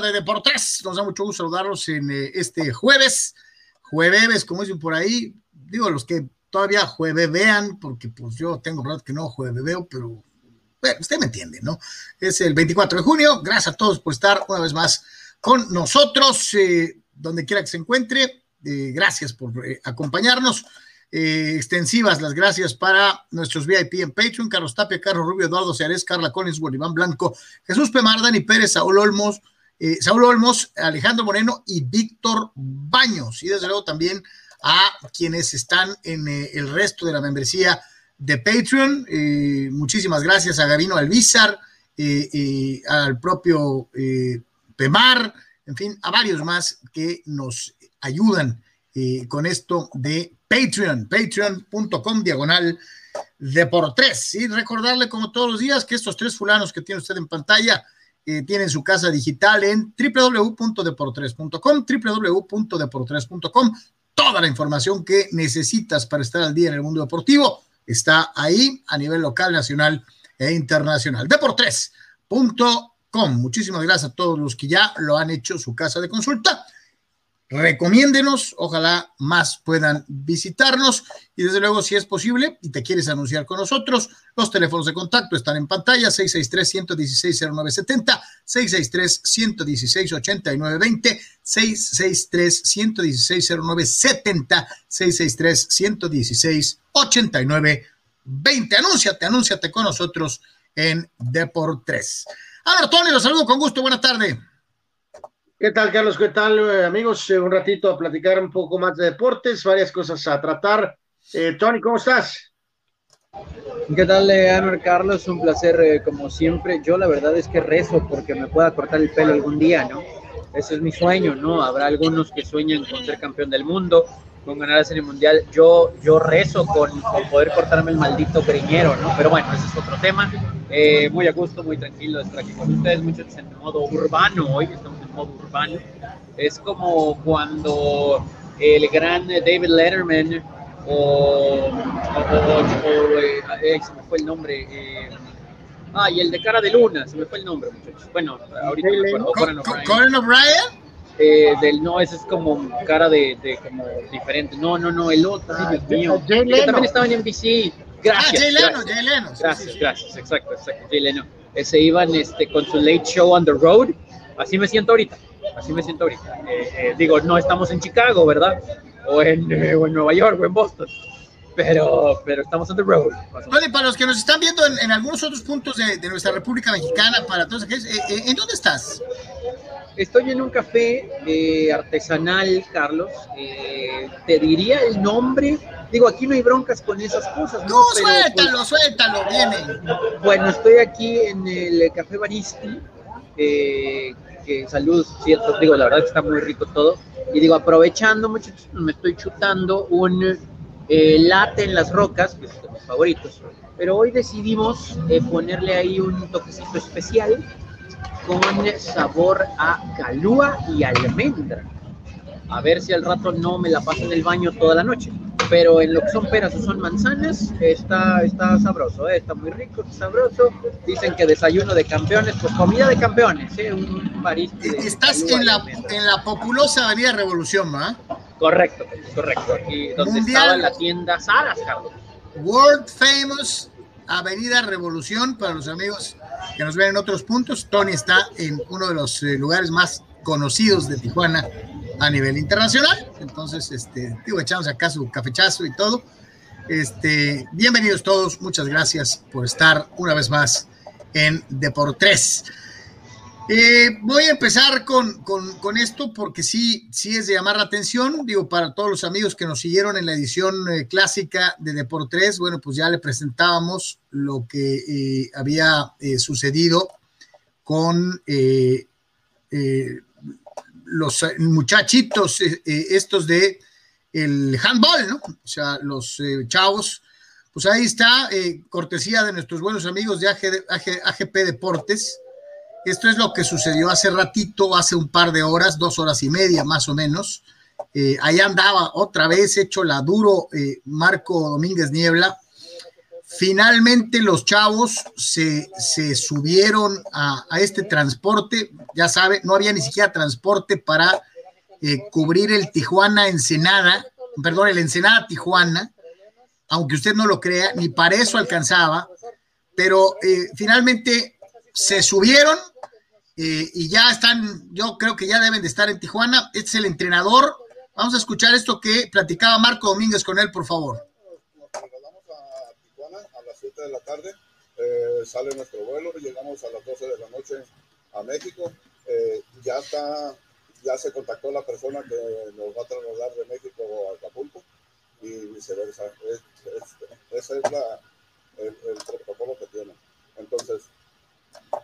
De Deportes. Nos da mucho gusto saludarlos en eh, este jueves. Jueves, como dicen por ahí. Digo, los que todavía jueves vean, porque pues yo tengo verdad que no jueves veo, pero bueno, usted me entiende, ¿no? Es el 24 de junio. Gracias a todos por estar una vez más con nosotros, eh, donde quiera que se encuentre. Eh, gracias por acompañarnos. Eh, extensivas las gracias para nuestros VIP en Patreon, Carlos Tapia, Carlos Rubio, Eduardo Ceares, Carla Collins, Boliván Blanco, Jesús Pemar, Dani Pérez, Saúl Olmos, eh, Saúl Olmos, Alejandro Moreno y Víctor Baños. Y desde luego también a quienes están en eh, el resto de la membresía de Patreon. muchísimas gracias a Gavino Alvizar, al propio Pemar, en fin, a varios más que nos ayudan con esto de Patreon, patreon.com diagonal de por tres. Y recordarle como todos los días que estos tres fulanos que tiene usted en pantalla eh, tienen su casa digital en www.deportres.com, www.deportres.com. Toda la información que necesitas para estar al día en el mundo deportivo está ahí a nivel local, nacional e internacional. Deportres.com. Muchísimas gracias a todos los que ya lo han hecho su casa de consulta recomiéndenos, ojalá más puedan visitarnos y desde luego si es posible y te quieres anunciar con nosotros, los teléfonos de contacto están en pantalla 663-116-0970, 663-116-8920, 663-116-0970, 663-116-8920. Anúnciate, anúnciate con nosotros en Deportes. A ver, Tony, los saludo con gusto, buenas tardes. ¿Qué tal, Carlos? ¿Qué tal, eh, amigos? Eh, un ratito a platicar un poco más de deportes, varias cosas a tratar. Eh, Tony, ¿cómo estás? ¿Qué tal, Leonor Carlos? Un placer, como siempre. Yo la verdad es que rezo porque me pueda cortar el pelo algún día, ¿no? Ese es mi sueño, ¿no? Habrá algunos que sueñan con ser campeón del mundo, con ganar la serie mundial. Yo, yo rezo con, poder cortarme el maldito griñero, ¿no? Pero bueno, ese es otro tema. muy a gusto, muy tranquilo de estar aquí con ustedes, muchos en modo urbano hoy. Estamos modo urbano. Es como cuando el gran David Letterman o, eh, se me fue el nombre. Eh, ah, y el de cara de luna, se me fue el nombre, muchachos. Bueno, ahorita me Conan O'Brien. Eh, del no, ese es como cara de, de, como diferente. No, no, no, el otro, Dios mío. también estaba en NBC. Gracias. Ah, Jay Leno, Jay Leno. Gracias, gracias, exacto, exacto, Jay Leno. Ese iban este, con su late show on the road Así me siento ahorita, así me siento ahorita. Eh, eh, digo, no estamos en Chicago, ¿verdad? O en, eh, Nueva York o en Boston, pero, pero estamos en the road. Vale, para los que nos están viendo en, algunos otros puntos de, nuestra República Mexicana, para todos aquellos, ¿en dónde estás? Estoy en un café artesanal, Carlos. te diría el nombre. Digo, aquí no hay broncas con esas cosas. No, no suéltalo, pues, suéltalo, viene. Bueno, estoy aquí en el Café Baristi que cierto, digo, la verdad que está muy rico todo. Y digo, aprovechando, muchachos, me estoy chutando un eh, latte en las rocas, que es de mis favoritos. Pero hoy decidimos eh, ponerle ahí un toquecito especial con sabor a calúa y almendra. A ver si al rato no me la paso en el baño toda la noche pero en lo que son peras o son manzanas, está, está sabroso, ¿eh? está muy rico, sabroso. Dicen que desayuno de campeones, pues comida de campeones, ¿eh? un París. Estás en la, en la populosa Avenida Revolución, ¿va? Correcto, correcto, aquí donde estaba la tienda Saras, Carlos. World Famous Avenida Revolución, para los amigos que nos ven en otros puntos. Tony está en uno de los eh, lugares más conocidos de Tijuana a nivel internacional. Entonces, este, digo, echamos acá su cafechazo y todo. Este, bienvenidos todos, muchas gracias por estar una vez más en Deportes. Eh, voy a empezar con, con, esto porque sí, sí es de llamar la atención. Digo, para todos los amigos que nos siguieron en la edición eh, clásica de Deportes, bueno, pues ya le presentábamos lo que eh, había sucedido con los eh, muchachitos eh, eh, estos de el handball, ¿no? O sea, los chavos, pues ahí está, cortesía de nuestros buenos amigos de AGP Deportes. Esto es lo que sucedió hace ratito, hace un par de horas, dos horas y media más o menos. ahí andaba otra vez hecho la duro Marco Domínguez Niebla. Finalmente los chavos se, subieron a, este transporte, ya sabe, no había ni siquiera transporte para eh, cubrir el Tijuana Ensenada, perdón, el Ensenada Tijuana, aunque usted no lo crea, ni para eso alcanzaba, pero eh, finalmente se subieron eh, y ya están, yo creo que ya deben de estar en Tijuana. Este es el entrenador. Vamos a escuchar esto que platicaba Marco Domínguez con él, por favor. Nos trasladamos a Tijuana a las 7 de la tarde. Eh, sale nuestro vuelo, llegamos a las 12 de la noche a México. Eh, ya está, ya se contactó la persona que nos va a trasladar de México a Acapulco y viceversa. ese es la, el, el protocolo que tiene. Entonces,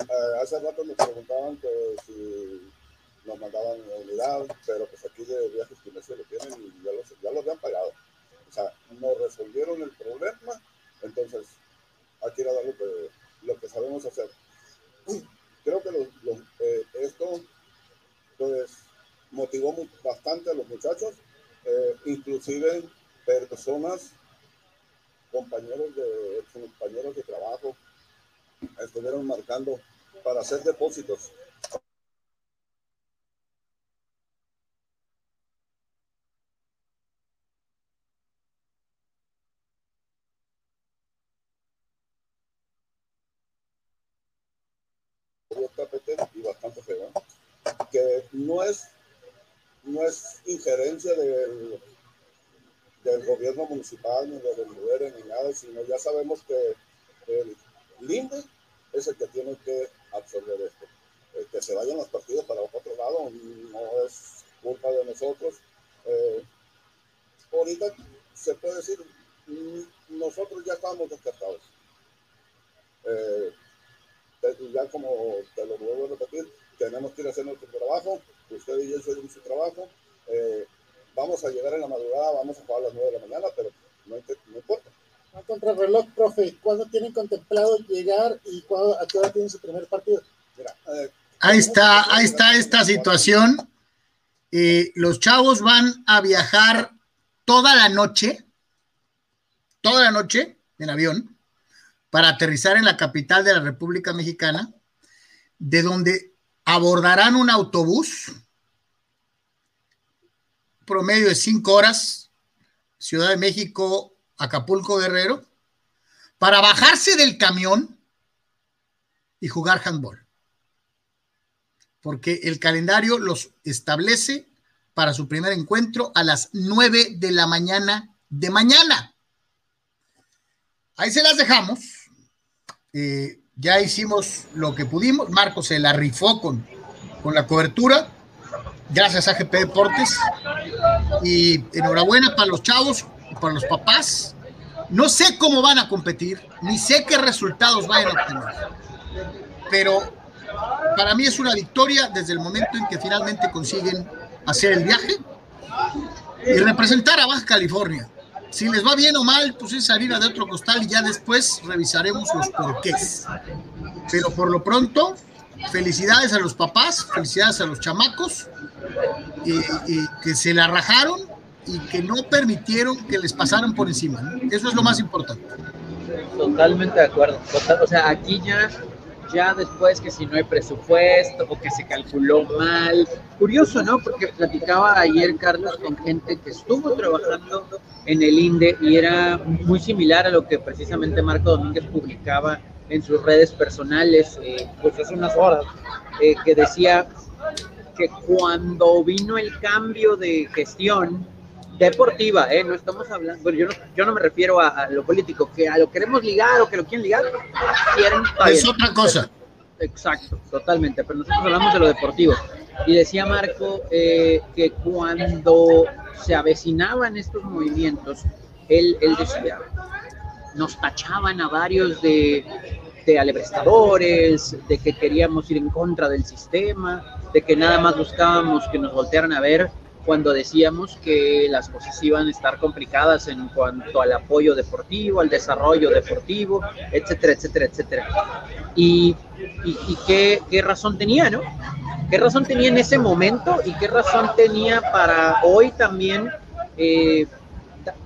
eh, hace rato nos preguntaban que si nos mandaban unidad, pero pues aquí de viajes que me lo tienen y ya los, ya los habían pagado. O sea, nos resolvieron el problema, entonces aquí era lo que, lo que sabemos hacer. Creo que eh, esto pues motivó bastante a los muchachos, eh, inclusive personas, compañeros de, compañeros de trabajo, estuvieron marcando para hacer depósitos. y bastante feo, que no es, no es injerencia del, del gobierno municipal, ni del gobierno, ni nada, sino ya sabemos que el Linde es el que tiene que absorber esto. que se vayan los partidos para otro lado no es culpa de nosotros. Eh, ahorita se puede decir, nosotros ya estamos descartados. Eh, ya como te lo vuelvo a repetir, tenemos que ir hacer nuestro trabajo, usted y yo hicimos su trabajo. Eh, vamos a llegar en la madrugada, vamos a jugar a las 9 de la mañana, pero no, no importa a contrarreloj, profe, ¿cuándo tienen contemplado llegar y cuándo, a qué hora tienen su primer partido? Eh, ahí está, ahí está esta situación. Eh, los chavos van a viajar toda la noche, toda la noche en avión, para aterrizar en la capital de la República Mexicana, de donde abordarán un autobús, promedio de cinco horas, Ciudad de México, Acapulco Guerrero, para bajarse del camión y jugar handball. Porque el calendario los establece para su primer encuentro a las 9 de la mañana de mañana. Ahí se las dejamos. Eh, ya hicimos lo que pudimos. Marco se la rifó con, con la cobertura. Gracias a GP Deportes. Y enhorabuena para los chavos para los papás. No sé cómo van a competir, ni sé qué resultados vayan a obtener. Pero para mí es una victoria desde el momento en que finalmente consiguen hacer el viaje y representar a Baja California. Si les va bien o mal, pues es harina de otro costal y ya después revisaremos los porqués. Pero por lo pronto, felicidades a los papás, felicidades a los chamacos, y que se la rajaron y que no permitieron que les pasaran por encima. Eso es lo más importante. Totalmente de acuerdo. o sea, aquí ya, ya después que si no hay presupuesto o que se calculó mal. Curioso, ¿no? Porque platicaba ayer Carlos con gente que estuvo trabajando en el INDE y era muy similar a lo que precisamente Marco Domínguez publicaba en sus redes personales, eh, pues hace unas horas, eh, que decía que cuando vino el cambio de gestión, deportiva, ¿eh? No estamos hablando, bueno, yo no, yo no me refiero a, lo político, que a lo queremos ligar o que lo quieren ligar, quieren... Es otra cosa. Exacto, totalmente, pero nosotros hablamos de lo deportivo. Y decía Marco eh, que cuando se avecinaban estos movimientos, él, él decía, nos tachaban a varios de, de alebrestadores, de que queríamos ir en contra del sistema, de que nada más buscábamos que nos voltearan a ver cuando decíamos que las cosas iban a estar complicadas en cuanto al apoyo deportivo, al desarrollo deportivo, etcétera, etcétera, etcétera. Y, y, qué, qué, razón tenía, ¿no? ¿Qué razón tenía en ese momento y qué razón tenía para hoy también eh,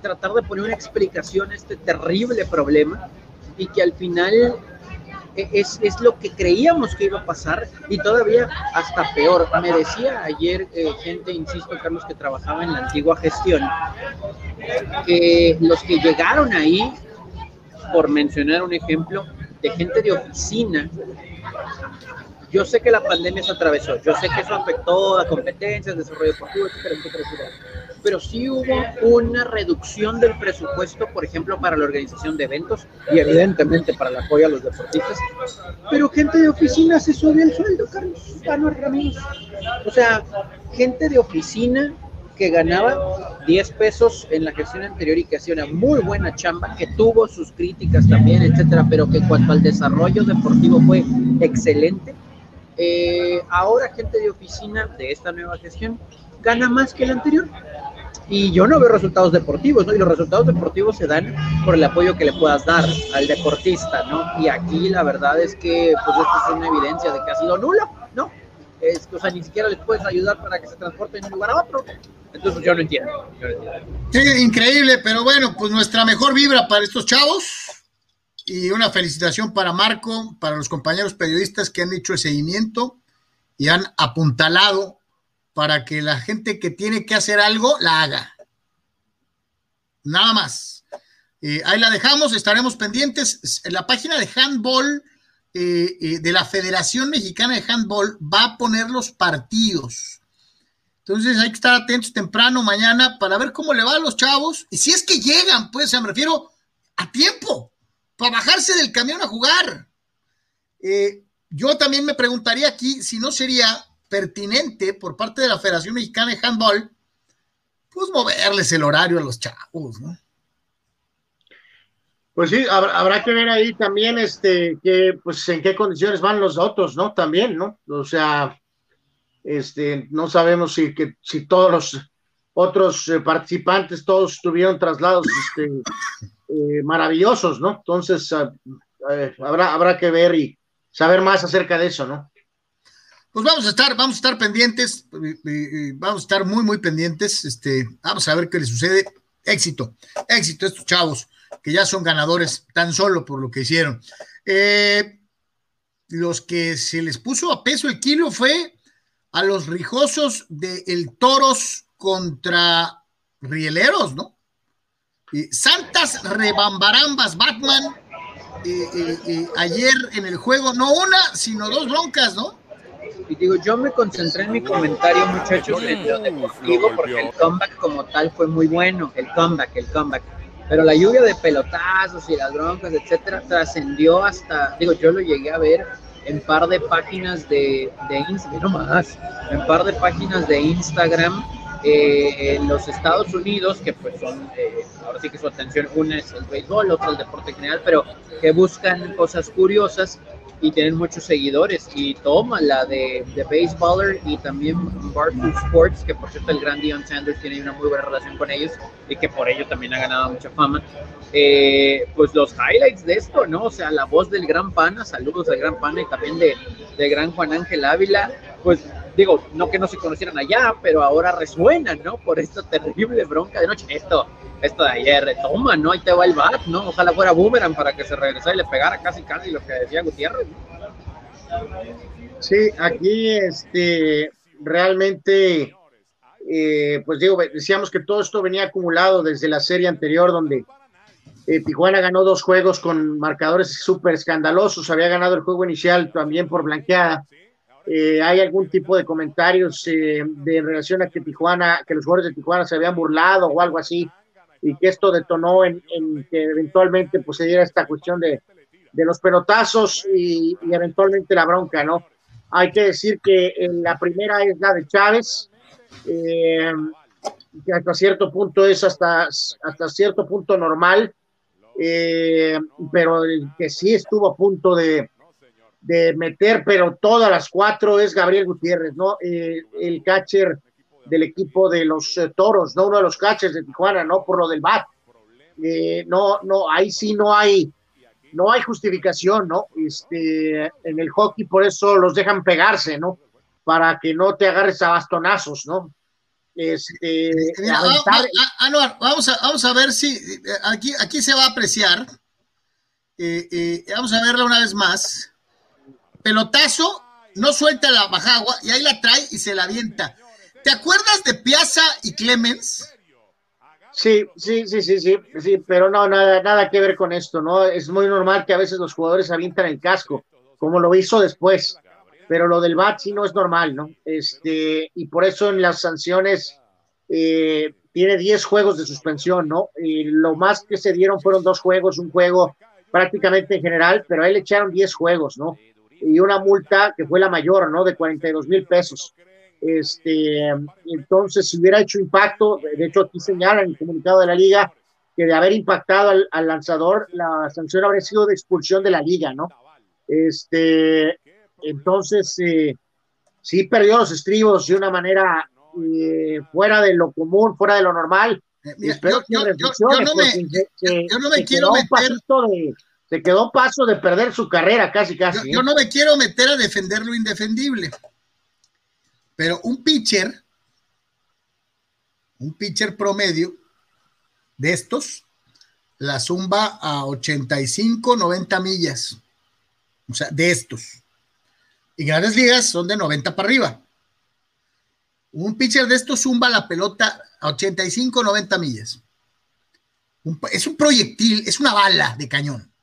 tratar de poner una explicación a este terrible problema y que al final e, es, es, lo que creíamos que iba a pasar y todavía hasta peor. Me decía ayer eh, gente, insisto, Carlos, que trabajaba en la antigua gestión, que los que llegaron ahí, por mencionar un ejemplo, de gente de oficina, yo sé que la pandemia se atravesó, yo sé que eso afectó a competencias, desarrollo deportivo, etcétera, etcétera, etcétera. Pero sí hubo una reducción del presupuesto, por ejemplo, para la organización de eventos y evidentemente para el apoyo a los deportistas. Pero gente de oficina se subió el sueldo, Carlos, Carlos Ramírez. O sea, gente de oficina que ganaba 10 pesos en la gestión anterior y que hacía una muy buena chamba, que tuvo sus críticas también, etcétera, pero que cuanto al desarrollo deportivo fue excelente eh, ahora gente de oficina de esta nueva gestión gana más que el anterior. Y yo no veo resultados deportivos, ¿no? Y los resultados deportivos se dan por el apoyo que le puedas dar al deportista, ¿no? Y aquí la verdad es que, pues, esto es una evidencia de que ha sido nulo, ¿no? Es que, o sea, ni siquiera les puedes ayudar para que se transporten de un lugar a otro. Entonces, yo no entiendo. Entiendo. Sí, increíble, pero bueno, pues nuestra mejor vibra para estos chavos y una felicitación para Marco, para los compañeros periodistas que han hecho el seguimiento y han apuntalado para que la gente que tiene que hacer algo la haga. Nada más. Eh, ahí la dejamos, estaremos pendientes. En la página de handball eh, eh, de la Federación Mexicana de Handball va a poner los partidos. Entonces hay que estar atentos temprano mañana para ver cómo le va a los chavos. Y si es que llegan, pues me refiero a tiempo para bajarse del camión a jugar. Yo también me preguntaría aquí si no sería pertinente por parte de la Federación Mexicana de Handball, pues moverles el horario a los chavos, ¿no? Pues sí, habrá, que ver ahí también este, que, pues, en qué condiciones van los otros, ¿no? También, ¿no? O sea, este, no sabemos si, que, si todos los otros eh, participantes, todos tuvieron traslados este, eh, maravillosos, ¿no? Entonces, ah, habrá, habrá que ver y saber más acerca de eso, ¿no? Pues vamos a estar, vamos a estar pendientes, vamos a estar muy, muy pendientes. Este, vamos a ver qué le sucede. Éxito, éxito estos chavos que ya son ganadores tan solo por lo que hicieron. Eh, los que se les puso a peso el kilo fue a los rijosos de el Toros contra Rieleros, ¿no? Santas rebambarambas Batman ayer en el juego, no una, sino dos broncas, ¿no? Y digo, yo me concentré en mi comentario, muchachos, en lo deportivo, porque el comeback como tal fue muy bueno, el comeback, el comeback. Pero la lluvia de pelotazos y las broncas, etcétera, trascendió hasta, digo, yo lo llegué a ver en par de páginas de, de Instagram, más, en par de páginas de Instagram eh, en los Estados Unidos, que pues son, eh, ahora sí que su atención, una es el béisbol, otra el deporte general, pero que buscan cosas curiosas y tienen muchos seguidores. Y toma la de, de Baseballer y también Barstool Sports, que por cierto el gran Dion Sanders tiene una muy buena relación con ellos y que por ello también ha ganado mucha fama. Eh, pues los highlights de esto, ¿no? O sea, la voz del gran pana, saludos al gran pana y también de, de gran Juan Ángel Ávila, pues digo, no que no se conocieran allá, pero ahora resuenan, ¿no? Por esta terrible bronca de noche. Esto, esto de ayer, retoma, ¿no? Ahí te va el bat, ¿no? Ojalá fuera boomerang para que se regresara y le pegara casi casi lo que decía Gutiérrez. Sí, aquí este realmente, eh, pues digo, decíamos que todo esto venía acumulado desde la serie anterior donde eh, Tijuana ganó dos juegos con marcadores súper escandalosos, había ganado el juego inicial también por blanqueada eh, hay algún tipo de comentarios eh, de relación a que Tijuana, que los jugadores de Tijuana se habían burlado o algo así, y que esto detonó en, que eventualmente pues, se diera esta cuestión de, de los pelotazos y, eventualmente la bronca, ¿no? Hay que decir que la primera es la de Chávez, eh, que hasta cierto punto es hasta, hasta cierto punto normal, pero que sí estuvo a punto de, de meter, pero todas las cuatro es Gabriel Gutiérrez, ¿no? Eh, el catcher del equipo de los eh, toros, ¿no? Uno de los catchers de Tijuana, ¿no? Por lo del bat. Eh, no, no, ahí sí no hay, no hay justificación, ¿no? Este, en el hockey por eso los dejan pegarse, ¿no? Para que no te agarres a bastonazos, ¿no? Este, vamos, a, vamos a ver si aquí, aquí se va a apreciar vamos a verla una vez más. Pelotazo, no suelta la bajagua y ahí la trae y se la avienta. ¿Te acuerdas de Piazza y Clemens? Sí, sí, sí, sí, sí, sí, pero no, nada, nada que ver con esto, ¿no? Es muy normal que a veces los jugadores avientan el casco, como lo hizo después, pero lo del BAT sí no es normal, ¿no? Este, y por eso en las sanciones eh, tiene 10 juegos de suspensión, ¿no? Y lo más que se dieron fueron dos juegos, un juego prácticamente en general, pero a él le echaron 10 juegos, ¿no? Y una multa que fue la mayor, ¿no? De 42 mil pesos. Este, entonces, si hubiera hecho impacto, de hecho aquí señala en el comunicado de la liga que de haber impactado al, lanzador, la sanción habría sido de expulsión de la liga, ¿no? Este, entonces, eh, sí perdió los estribos de una manera eh, fuera de lo común, fuera de lo normal. espero que reflexiones, yo no me quiero meter. Se quedó paso de perder su carrera casi, casi. Yo, ¿eh? no me quiero meter a defender lo indefendible. Pero un pitcher, un pitcher promedio de estos, la zumba a 85, 90 millas. O sea, de estos. Y grandes ligas son de 90 para arriba. Un pitcher de estos zumba la pelota a 85, 90 millas. es un proyectil, es una bala de cañón.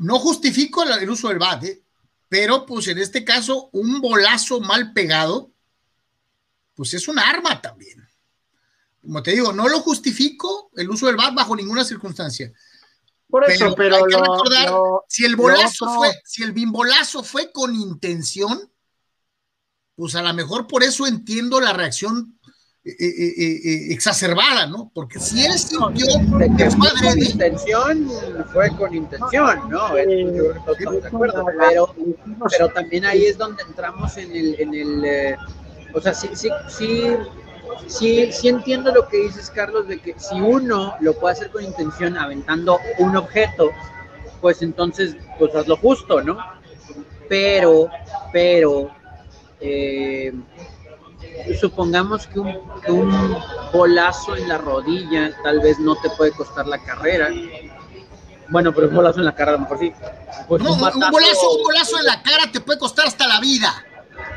No justifico el, uso del bate, pero pues en este caso un bolazo mal pegado, pues es un arma también. Como te digo, no lo justifico el uso del bat bajo ninguna circunstancia. Por eso, pero, hay que recordar, si el bolazo fue, si el bimbolazo fue con intención, pues a lo mejor por eso entiendo la reacción eh, eh, eh, exacerbada, ¿no? Porque si él sintió que fue con intención, fue con intención, ¿no? pero, pero también ahí es donde entramos en el, en el o sea, sí, sí, sí, sí, sí entiendo lo que dices, Carlos, de que si uno lo puede hacer con intención aventando un objeto, pues entonces, pues haz lo justo, ¿no? Pero, pero, eh, supongamos que un, que un, bolazo en la rodilla tal vez no te puede costar la carrera. Bueno, pero un bolazo en la cara a lo mejor sí. Pues un, bolazo, un bolazo en la cara te puede costar hasta la vida.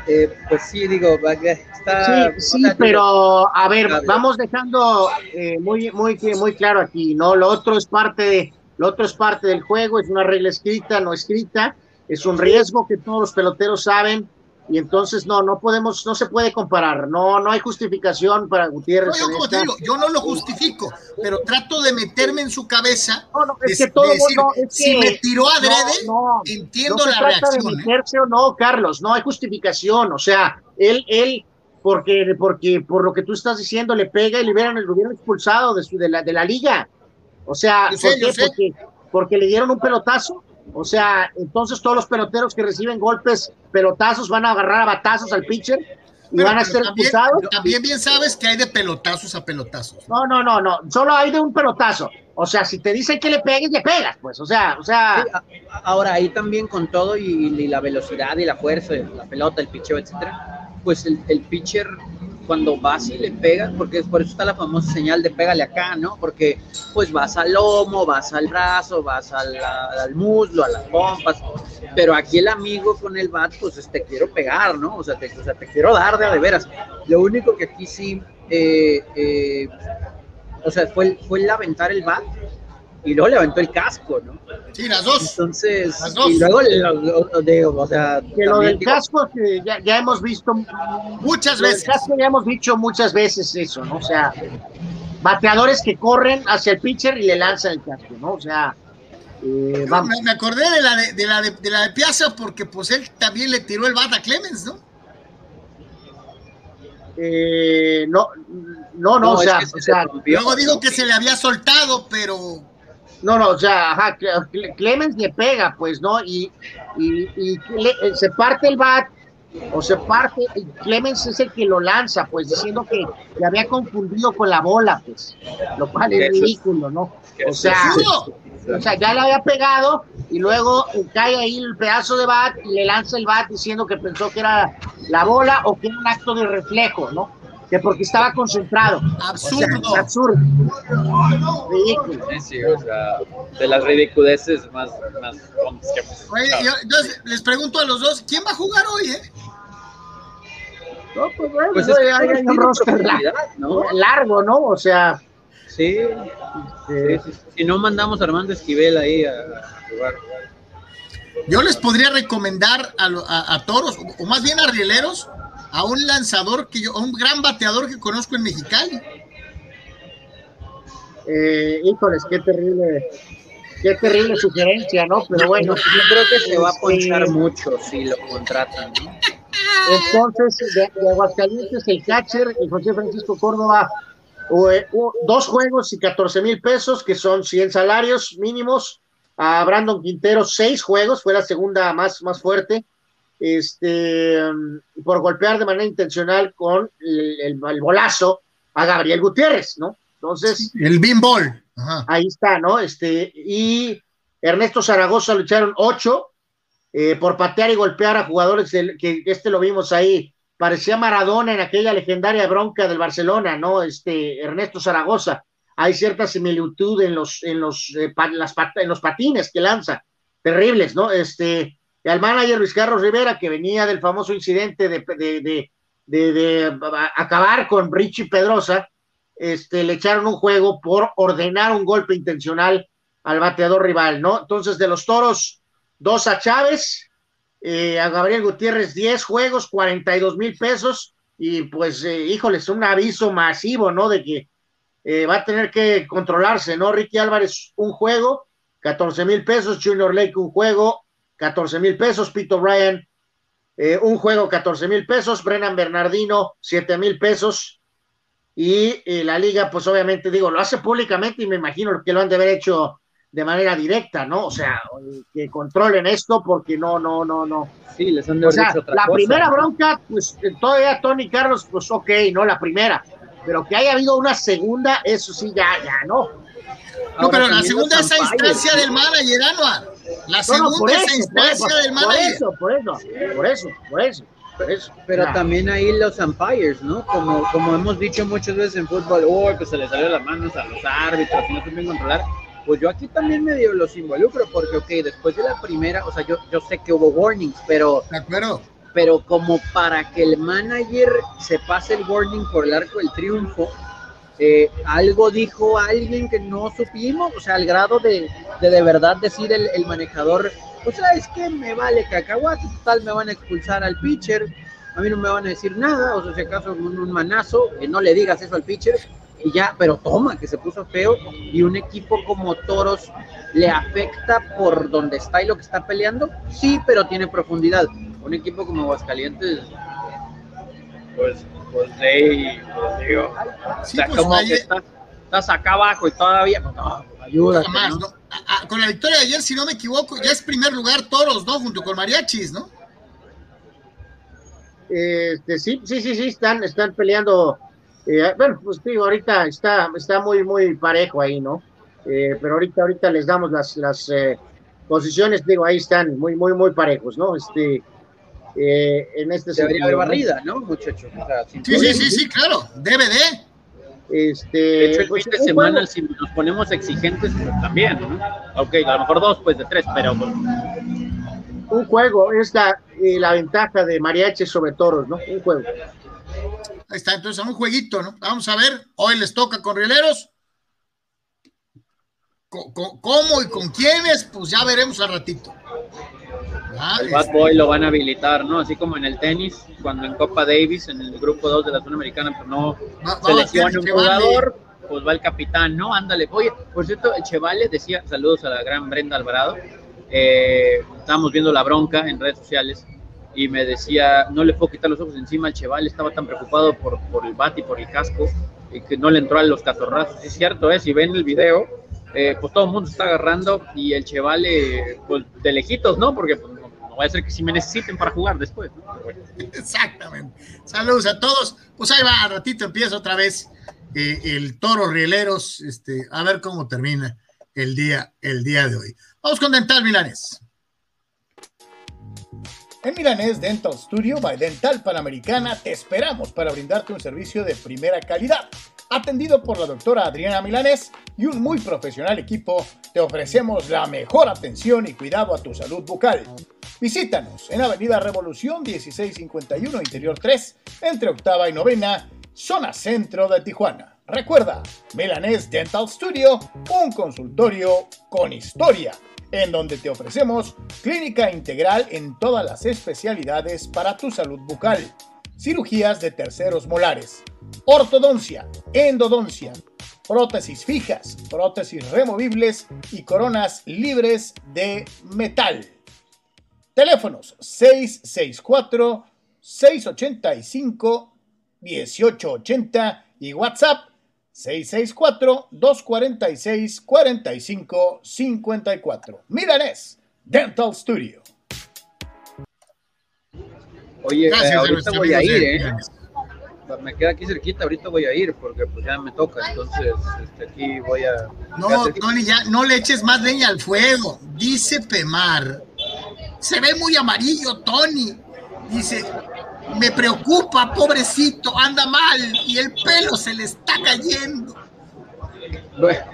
Eh, pues sí, digo, está... Sí, sí pero a ver, vamos dejando eh, muy, muy, muy claro aquí, ¿no? Lo otro es parte de, lo otro es parte del juego, es una regla escrita, no escrita, es un riesgo que todos los peloteros saben, y entonces no, no podemos, no se puede comparar, no, no hay justificación para Gutiérrez. No, yo, digo, yo no lo justifico, pero trato de meterme en su cabeza. No, no, es que todo decir, es si me tiró adrede, entiendo la reacción. De ¿eh? o no, Carlos, no hay justificación, o sea, él, él, porque, porque por lo que tú estás diciendo, le pega y liberan el gobierno expulsado de, su, de, la, de la liga. O sea, Porque, porque le dieron un pelotazo o sea, entonces todos los peloteros que reciben golpes, pelotazos, van a agarrar a batazos al pitcher y van a ser expulsados. También bien sabes que hay de pelotazos a pelotazos. No, no, no, no, solo hay de un pelotazo. O sea, si te dicen que le pegues, le pegas, pues, o sea, o sea. ahora ahí también con todo y, la velocidad y la fuerza, la pelota, el picheo, etcétera, pues el, el pitcher cuando vas y le pegas, porque por eso está la famosa señal de pégale acá, ¿no? Porque pues vas al lomo, vas al brazo, vas al, muslo, a las pompas, pero aquí el amigo con el bat, pues te quiero pegar, ¿no? O sea, te, quiero dar de, de veras. Lo único que aquí sí, eh, eh, o sea, fue, fue el aventar el bat y luego le aventó el casco, ¿no? Sí, las dos. Entonces, las dos. y luego, lo, o sea, que lo del casco que ya, ya, hemos visto muchas veces. casco ya hemos dicho muchas veces eso, ¿no? O sea, bateadores que corren hacia el pitcher y le lanzan el casco, ¿no? O sea, eh, vamos. Me, acordé de la de, de, la de, de, la de Piazza porque pues él también le tiró el bat a Clemens, ¿no? Eh, no, no, no, o sea, o sea luego digo que se le había soltado, pero no, no, o sea, ajá, Clemens le pega, pues, ¿no? Y, y, se parte el bat, o se parte, y Clemens es el que lo lanza, pues, diciendo que le había confundido con la bola, pues, lo cual es ridículo, ¿no? O sea, o sea, ya le había pegado y luego cae ahí el pedazo de bat y le lanza el bat diciendo que pensó que era la bola o que era un acto de reflejo, ¿no? Que porque estaba concentrado. Absurdo. O sea, absurdo. Ridículo. Sí, sí, o sea, de las ridiculeces más, más tontas que hemos Oye, yo- entonces, les pregunto a los dos, ¿quién va a jugar hoy, eh? No, pues bueno, Pues es hay- un largo, ¿no? O sea, Sí, sí, sí. Si no mandamos a Armando Esquivel ahí a a jugar. Yo les podría recomendar a, a- a toros, o, o más bien a rieleros, a un lanzador que yo, a un gran bateador que conozco en Mexicali. eh, híjoles, qué terrible, qué terrible sugerencia, ¿no? Pero bueno, Yo creo que se va a ponchar mucho si lo contratan, ¿no? Entonces, de, de Aguascalientes, el catcher, el José Francisco Córdoba, eh, dos juegos y 14 mil pesos, que son 100 salarios mínimos. A Brandon Quintero, seis juegos, fue la segunda más, más fuerte, este, por golpear de manera intencional con el, el- el bolazo a Gabriel Gutiérrez, ¿no? Entonces, El. Ajá. ahí está, ¿no? Este, y Ernesto Zaragoza lo echaron ocho eh, por patear y golpear a jugadores del- que este lo vimos ahí. Parecía Maradona en aquella legendaria bronca del Barcelona, ¿no? Este, Ernesto Zaragoza. Hay cierta similitud en los, en los, eh, pa- las pat- en los patines que lanza. Terribles, ¿no? Este, al manager Luis Carlos Rivera, que venía del famoso incidente de, acabar con Richie Pedrosa, este, le echaron un juego por ordenar un golpe intencional al bateador rival, ¿no? Entonces, de los toros, dos a Chávez, eh, a Gabriel Gutiérrez, 10 juegos, 42 mil pesos, y pues, eh, híjoles, un aviso masivo, ¿no? De que eh, va a tener que controlarse, ¿no? Ricky Álvarez, un juego, 14 mil pesos, Junior Lake, un juego, 14 mil pesos, Pito Ryan, eh, un juego, 14 mil pesos, Brennan Bernardino, 7 mil pesos, y eh, la liga, pues obviamente digo, lo hace públicamente y me imagino que lo han de haber hecho de manera directa, ¿no? O sea, que controlen esto porque no, no, no, no. Sí, les han de O haber sea, dicho otra la cosa. primera bronca, pues eh, todavía Tony Carlos, pues ok, no la primera, pero que haya habido una segunda, eso sí, ya, ya, no. No, Ahora pero la segunda es a instancia del manager, Anuar. La No, segunda no, por es eso, por instancia eso, del por manager. eso, por eso, por eso, por eso, por eso. Pero también ahí los umpires, ¿no? Como, como hemos dicho muchas veces en fútbol, oh, pues se les salió las manos a los árbitros y no supieron controlar. Pues yo aquí también medio los involucro, porque, ok, después de la primera, o sea, yo, yo sé que hubo warnings, pero, ¿De acuerdo? pero como para que el manager se pase el warning por el arco del triunfo, eh, algo dijo alguien que no supimos, o sea, al grado de de, de verdad decir el, el manejador, o sea, es que me vale cacahuate, total, me van a expulsar al pitcher, a mí no me van a decir nada, o sea, si acaso un, un manazo, que no le digas eso al pitcher, y ya, pero toma, que se puso feo, y un equipo como Toros le afecta por donde está y lo que está peleando, sí, pero tiene profundidad. Un equipo como Aguascalientes, pues, pues, sí, pues digo, o Sí, sea, pues, como que ayer- estás, estás acá abajo y todavía, pues, no, ayúdate, Jamás, ¿no? ¿no? A- a- con la victoria de ayer, si no me equivoco, ya es primer lugar toros, ¿no? Junto con mariachis, ¿no? Este, sí, sí, sí, sí, están, están peleando. eh, bueno, pues digo, ahorita está, está muy, muy parejo ahí, ¿no? Eh, pero ahorita, ahorita les damos las, las eh, posiciones, digo, ahí están muy, muy, muy parejos, ¿no? Este, eh, en este Debería sentido, haber barrida, ¿no, muchachos? O sea, sin Sí, sí, sí, sí, claro. DVD. Este, De hecho, el pues, fin de semana, si nos ponemos exigentes, pues también, ¿no? Ok, a lo mejor dos, pues de tres, pero pues, un juego es la, eh, la ventaja de mariachi sobre toros, ¿no? Un juego. Ahí está, entonces un jueguito, ¿no? Vamos a ver, hoy les toca con rieleros. ¿Cómo y con quiénes? Pues ya veremos al ratito. El Bad Boy lo van a habilitar, ¿no? Así como en el tenis, cuando en Copa Davis, en el grupo 2 de la zona americana, pues no va- va se a lesiona bater un jugador, pues va el capitán, ¿no? Ándale. Oye, por cierto, el Chevale decía, saludos a la gran Brenda Alvarado, eh, estábamos viendo la bronca en redes sociales y me decía, no le puedo quitar los ojos encima al Chevale, estaba tan preocupado por, por el bat y por el casco y que no le entró a los catorrazos. Es cierto, ¿eh? si ven el video, eh, pues todo el mundo se está agarrando y el Chevale, pues de lejitos, ¿no? Porque pues, no, va a ser que si me necesiten para jugar después, ¿no? Pero bueno. Exactamente. Saludos a todos. Pues ahí va, al ratito empieza otra vez eh, el toro rieleros. Este, a ver cómo termina el día, el día de hoy. Vamos con Dental Milanes. En Milanés Dental Studio by Dental Panamericana te esperamos para brindarte un servicio de primera calidad. Atendido por la doctora Adriana Milanés y un muy profesional equipo, te ofrecemos la mejor atención y cuidado a tu salud bucal. Visítanos en Avenida Revolución 1651 Interior 3, entre octava y novena, zona centro de Tijuana. Recuerda, Milanés Dental Studio, un consultorio con historia en donde te ofrecemos clínica integral en todas las especialidades para tu salud bucal, cirugías de terceros molares, ortodoncia, endodoncia, prótesis fijas, prótesis removibles y coronas libres de metal. Teléfonos 664 685 1880 y WhatsApp 664-246-4554. Milanés Dental Studio. Oye, eh, ahorita voy a ir, ¿eh? Me queda aquí cerquita, ahorita voy a ir porque pues ya me toca, entonces este, aquí voy a... No, Tony, ya no le eches más leña al fuego. Dice Pemar, se ve muy amarillo, Tony. Dice, me preocupa, pobrecito, anda mal y el pelo se le está cayendo. Bueno,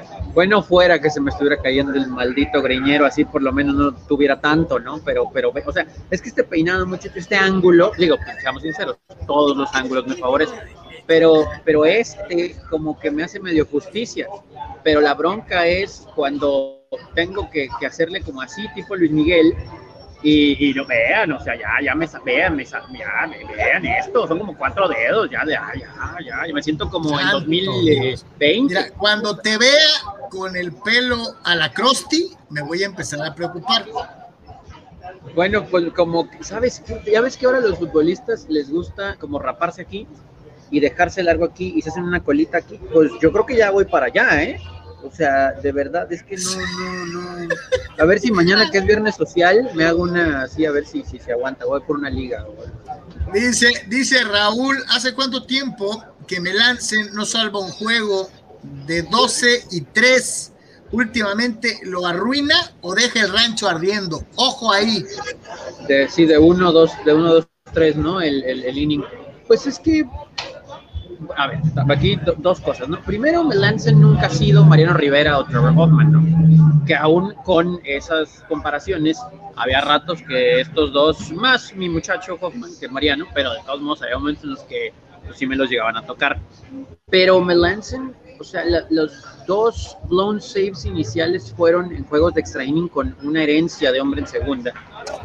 fuera que se me estuviera cayendo el maldito greñero, así por lo menos no tuviera tanto, ¿no? Pero, pero, o sea, es que este peinado, muchacho, este ángulo, digo, seamos sinceros, todos los ángulos me favorecen, pero, pero este como que me hace medio justicia. Pero la bronca es cuando tengo que hacerle como así, tipo Luis Miguel, y, y, lo vean, o sea, ya, ya me vean, me, ya, vean esto, son como cuatro dedos, ya, ya, ya, ya, yo me siento como en 2020. Mira, cuando te vea con el pelo a la Krusty, me voy a empezar a preocupar. Bueno, pues como, ¿sabes? Ya ves que ahora a los futbolistas les gusta como raparse aquí y dejarse largo aquí y se hacen una colita aquí, pues yo creo que ya voy para allá, ¿eh? O sea, de verdad, es que no, no, no. A ver si mañana que es viernes social me hago una así, a ver si, si se aguanta. Voy por una liga. Dice, dice Raúl, ¿hace cuánto tiempo que me lancen no salva un juego de 12 y 3? Últimamente lo arruina o deja el rancho ardiendo. Ojo ahí. De, sí, de 1, 2, de 1, 2, 3, ¿no? El, el, el inning. Pues es que a ver, aquí dos cosas, ¿no? Primero, Melanson nunca ha sido Mariano Rivera o Trevor Hoffman, ¿no? Que aún con esas comparaciones, había ratos que estos dos, más mi muchacho Hoffman que Mariano, pero de todos modos había momentos en los que pues, sí me los llegaban a tocar. Pero Melanson, o sea, los dos blown saves iniciales fueron en juegos de extra inning con una herencia de hombre en segunda.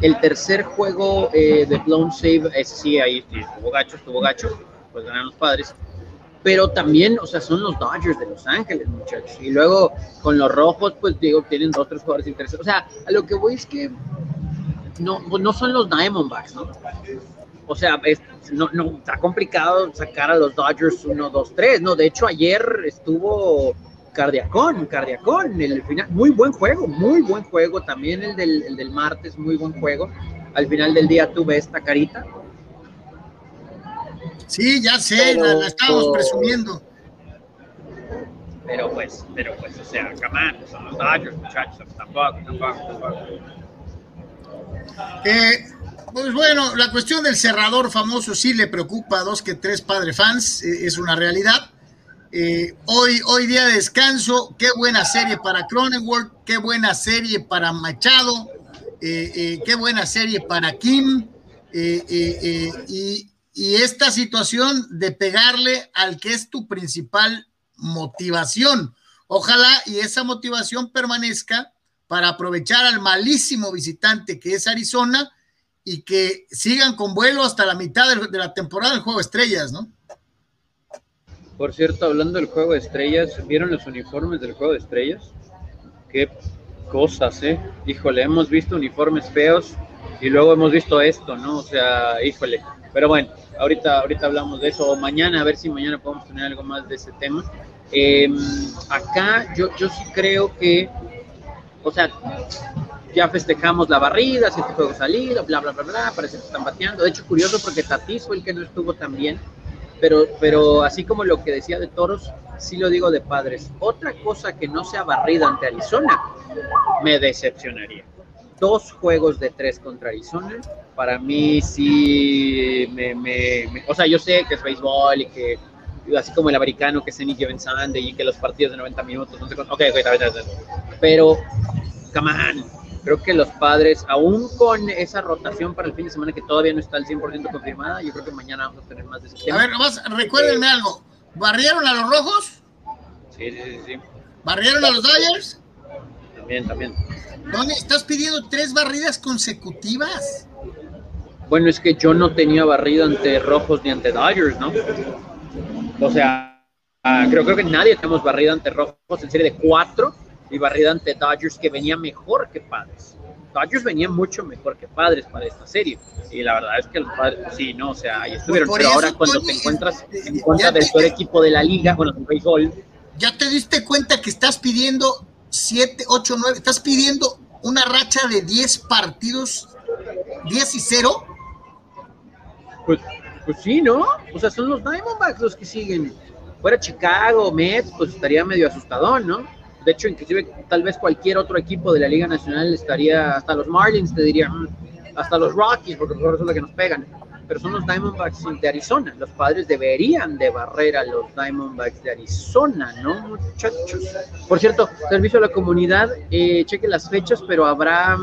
El tercer juego eh, de blown save, sí, ahí estuvo gacho, estuvo gacho pues ganan los padres. Pero también, o sea, son los Dodgers de Los Ángeles, muchachos. Y luego con los rojos, pues digo, tienen dos, tres jugadores interesantes. O sea, a lo que voy es que no, pues, no son los Diamondbacks, ¿no? O sea, no, no, está complicado sacar a los Dodgers 1, 2, 3, ¿no? De hecho, ayer estuvo Cardiacón, Cardiacón, el final, muy buen juego, muy buen juego. También el del, el del martes, muy buen juego. Al final del día tuve esta carita, Sí, ya sé, la, estábamos presumiendo. Pero pues, pero pues, o sea, camán, son los Dodgers, muchachos, tampoco, tampoco, tampoco. Eh, pues bueno, la cuestión del cerrador famoso sí le preocupa a dos que tres padre fans, eh, es una realidad. Eh, hoy, hoy día de descanso, qué buena serie para Cronenworth, qué buena serie para Machado, qué buena serie para Kim, y, y esta situación de pegarle al que es tu principal motivación. Ojalá y esa motivación permanezca para aprovechar al malísimo visitante que es Arizona y que sigan con vuelo hasta la mitad de la temporada del Juego de Estrellas, ¿no? Por cierto, hablando del Juego de Estrellas, ¿vieron los uniformes del Juego de Estrellas? Qué cosas, ¿eh? Híjole, hemos visto uniformes feos y luego hemos visto esto, ¿no? O sea, híjole. Pero bueno, ahorita, ahorita hablamos de eso, o mañana, a ver si mañana podemos tener algo más de ese tema. Em, acá yo, yo sí creo que, o sea, ya festejamos la barrida, siete juegos salidos, bla, bla, bla, bla, parece que están bateando. De hecho, curioso porque Tatis fue el que no estuvo tan bien, pero, pero así como lo que decía de Toros, sí lo digo de Padres. Otra cosa que no sea barrida ante Arizona me decepcionaría. Dos juegos de tres contra Arizona, para mí sí me, me- me- o sea, yo sé que es béisbol y que así como el americano que es any given Sunday y que los partidos de 90 minutos, no sé cuánto, ok, ok, está bien, está bien. pero, come on, creo que los padres, aún con esa rotación para el fin de semana que todavía no está al 100% confirmada, yo creo que mañana vamos a tener más de ese A ver, nomás recuérdenme algo. ¿Barrieron a los rojos? Sí, sí, sí, sí, ¿Barrieron a los Dodgers? También, también. ¿Dónde estás pidiendo tres barridas consecutivas? Bueno, es que yo no tenía barrida ante Rojos ni ante Dodgers, ¿no? O sea, ah, creo, creo que nadie tenemos barrida ante Rojos en serie de cuatro y barrida ante Dodgers que venía mejor que Padres. Dodgers venía mucho mejor que Padres para esta serie. Y la verdad es que los Padres, pues sí, ¿no? O sea, ahí estuvieron. Pero ahora cuando te encuentras en contra del peor equipo de la liga, bueno, del béisbol, ¿Ya te diste cuenta que estás pidiendo 7, 8, 9? Estás pidiendo una racha de 10 partidos, 10 y 0. Pues, pues sí, ¿no? O sea, son los Diamondbacks los que siguen. Fuera Chicago, Mets, pues estaría medio asustadón, ¿no? De hecho, inclusive tal vez cualquier otro equipo de la Liga Nacional estaría, hasta los Marlins te diría, hasta los Rockies, porque los que nos pegan. Pero son los Diamondbacks de Arizona. Los padres deberían de barrer a los Diamondbacks de Arizona, ¿no, muchachos? Por cierto, servicio a la comunidad, eh, cheque las fechas, pero habrá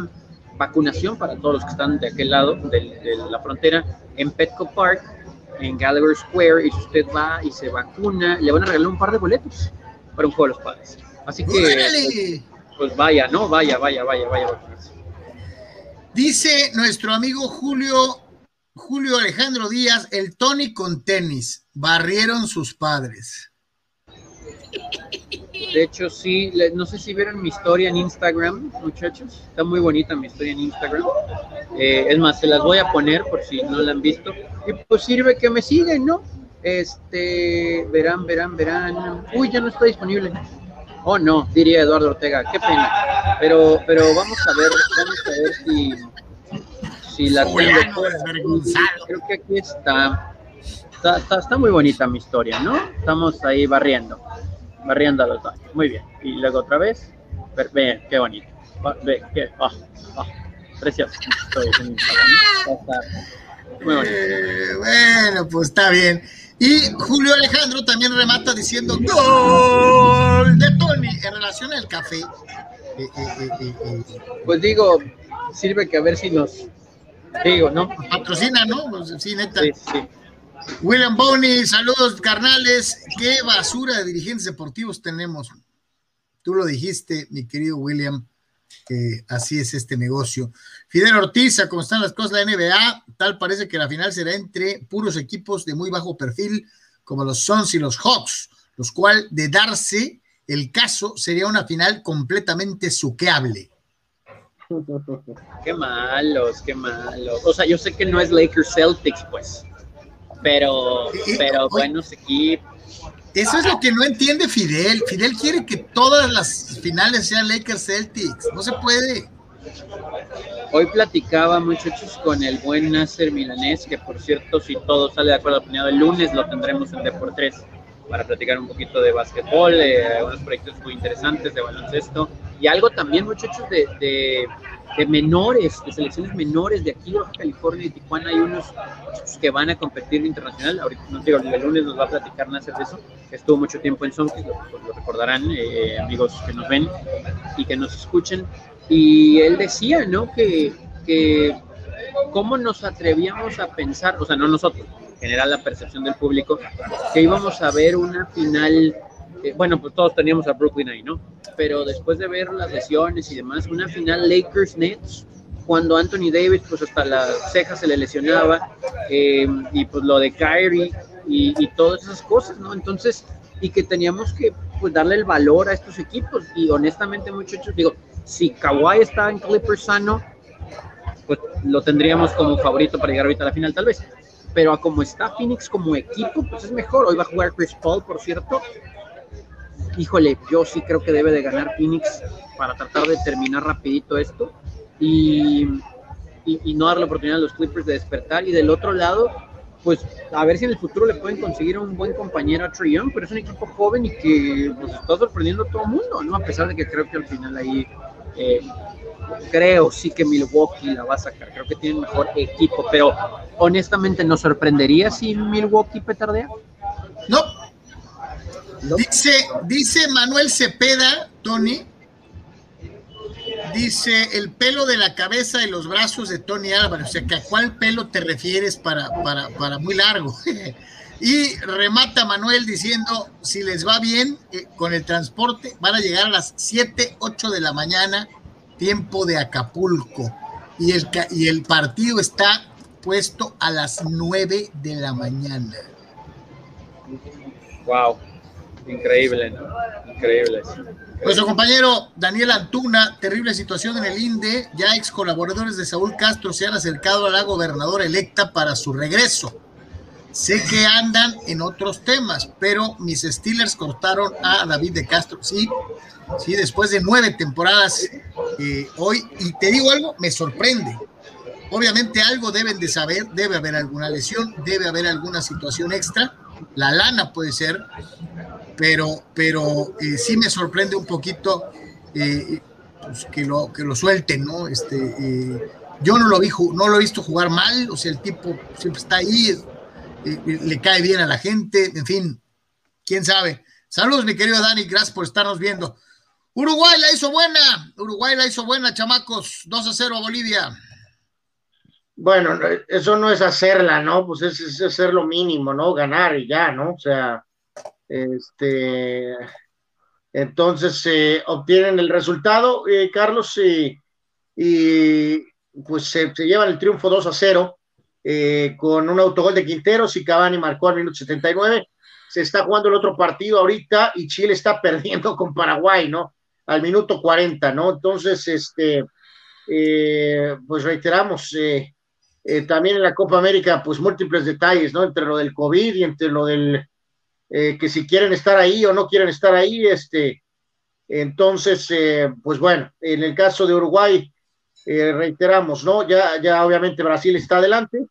vacunación para todos los que están de aquel lado de, la frontera en Petco Park, en Gallagher Square, y si usted va y se vacuna, le van a regalar un par de boletos para un juego de los padres. Así que, pues, pues vaya, ¿no? Vaya, vaya, vaya, vaya. Dice nuestro amigo Julio, Julio Alejandro Díaz, el Tony con tenis. Barrieron sus padres. De hecho, sí, no sé si vieron mi historia en Instagram, muchachos. Está muy bonita mi historia en Instagram. Eh, es más, se las voy a poner por si no la han visto. Y pues sirve que me siguen, ¿no? Este, verán, verán, verán. Uy, ya no está disponible. Oh, no, diría Eduardo Ortega, qué pena. Pero, pero vamos a ver, vamos a ver si, la Fulano tengo. desvergonzado. Creo que aquí está. Está, está, está muy bonita mi historia, ¿no? Estamos ahí barriendo, barriendo a los dos. Muy bien. Y luego otra vez. Ve, qué bonito. Ve, qué, ah, ah, precioso. Estoy Muy bonito. Eh, bueno, pues está bien. Y Julio Alejandro también remata diciendo gol de Tony en relación al café. Eh, eh, Pues digo, sirve que a ver si nos. Digo, ¿no? patrocina, ¿no? Pues, sí, neta. Sí, sí. William Boney, saludos carnales. Qué basura de dirigentes deportivos tenemos. Tú lo dijiste, mi querido William, que así es este negocio. Fidel Ortiz, a cómo están las cosas de la NBA, tal parece que la final será entre puros equipos de muy bajo perfil, como los Suns y los Hawks, los cuales, de darse el caso, sería una final completamente suqueable. Qué malos, qué malos. O sea, yo sé que no es Lakers Celtics, pues. Pero, pero buenos equipos. Eso es lo que no entiende Fidel. Fidel quiere que todas las finales sean Lakers Celtics. No se puede. Hoy platicaba, muchachos, con el buen Nasser Milanés, que por cierto, si todo sale de acuerdo planeado el lunes, lo tendremos en Deportes para platicar un poquito de básquetbol, eh, unos proyectos muy interesantes de baloncesto y algo también, muchachos, de, de, de menores, de selecciones menores de aquí de Baja California y Tijuana. Hay unos que van a competir internacional. Ahorita, no digo, el lunes nos va a platicar Nasser de eso, estuvo mucho tiempo en Sonkis, lo, lo recordarán, eh, amigos que nos ven y que nos escuchen. Y él decía, ¿no? Que, que cómo nos atrevíamos a pensar, o sea, no nosotros, en general la percepción del público, que íbamos a ver una final, eh, bueno, pues todos teníamos a Brooklyn ahí, ¿no? Pero después de ver las lesiones y demás, una final Lakers-Nets, cuando Anthony Davis, pues hasta la ceja se le lesionaba, eh, y pues lo de Kyrie y, y todas esas cosas, ¿no? Entonces, y que teníamos que pues darle el valor a estos equipos, y honestamente, muchachos, digo, si Kawhi está en Clippers sano, pues lo tendríamos como favorito para llegar ahorita a la final, tal vez. Pero a como está Phoenix como equipo, pues es mejor. Hoy va a jugar Chris Paul, por cierto. Híjole, yo sí creo que debe de ganar Phoenix para tratar de terminar rapidito esto y, y, no darle la oportunidad a los Clippers de despertar. Y del otro lado, pues a ver si en el futuro le pueden conseguir un buen compañero a Young, pero es un equipo joven y que pues, está sorprendiendo a todo el mundo, ¿no? A pesar de que creo que al final ahí eh, creo sí que Milwaukee la va a sacar. Creo que tienen mejor equipo, pero honestamente nos sorprendería si Milwaukee petardea. No. Dice, dice Manuel Cepeda, Tony, dice el pelo de la cabeza y los brazos de Tony Álvarez. O sea, que ¿a cuál pelo te refieres para, para, para muy largo? y remata Manuel diciendo, si les va bien eh, con el transporte, van a llegar a las 7, 8 de la mañana, tiempo de Acapulco. Y el, y el partido está puesto a las 9 de la mañana. Wow, increíble, ¿no? Increíble. Nuestro compañero Daniel Antuna, terrible situación en el INDE, ya ex colaboradores de Saúl Castro se han acercado a la gobernadora electa para su regreso. Sé que andan en otros temas, pero mis Steelers cortaron a David de Castro, sí, sí, después de nueve temporadas eh, hoy, y te digo algo, me sorprende. Obviamente algo deben de saber, debe haber alguna lesión, debe haber alguna situación extra, la lana puede ser, pero, pero eh, sí me sorprende un poquito eh, pues, que, lo, que lo suelten, ¿no? Este, eh, yo no lo, vi, no lo he visto jugar mal, o sea, el tipo siempre está ahí, le cae bien a la gente, en fin, quién sabe. Saludos, mi querido Dani, gracias por estarnos viendo. Uruguay la hizo buena, Uruguay la hizo buena, chamacos, 2 a 0 a Bolivia. Bueno, eso no es hacerla, ¿no? Pues es, hacer lo mínimo, ¿no? Ganar y ya, ¿no? O sea, este, entonces se eh, obtienen el resultado, eh, Carlos, y pues se, llevan el triunfo 2 a 0 eh, con un autogol de Quinteros y Cavani marcó al minuto 79. Se está jugando el otro partido ahorita y Chile está perdiendo con Paraguay, ¿no? Al minuto 40, ¿no? Entonces, este, pues reiteramos, también en la Copa América, pues múltiples detalles, ¿no? Entre lo del COVID y entre lo del eh, que si quieren estar ahí o no quieren estar ahí, este, entonces, eh, pues bueno, en el caso de Uruguay, eh, reiteramos, ¿no? Ya, ya obviamente Brasil está adelante,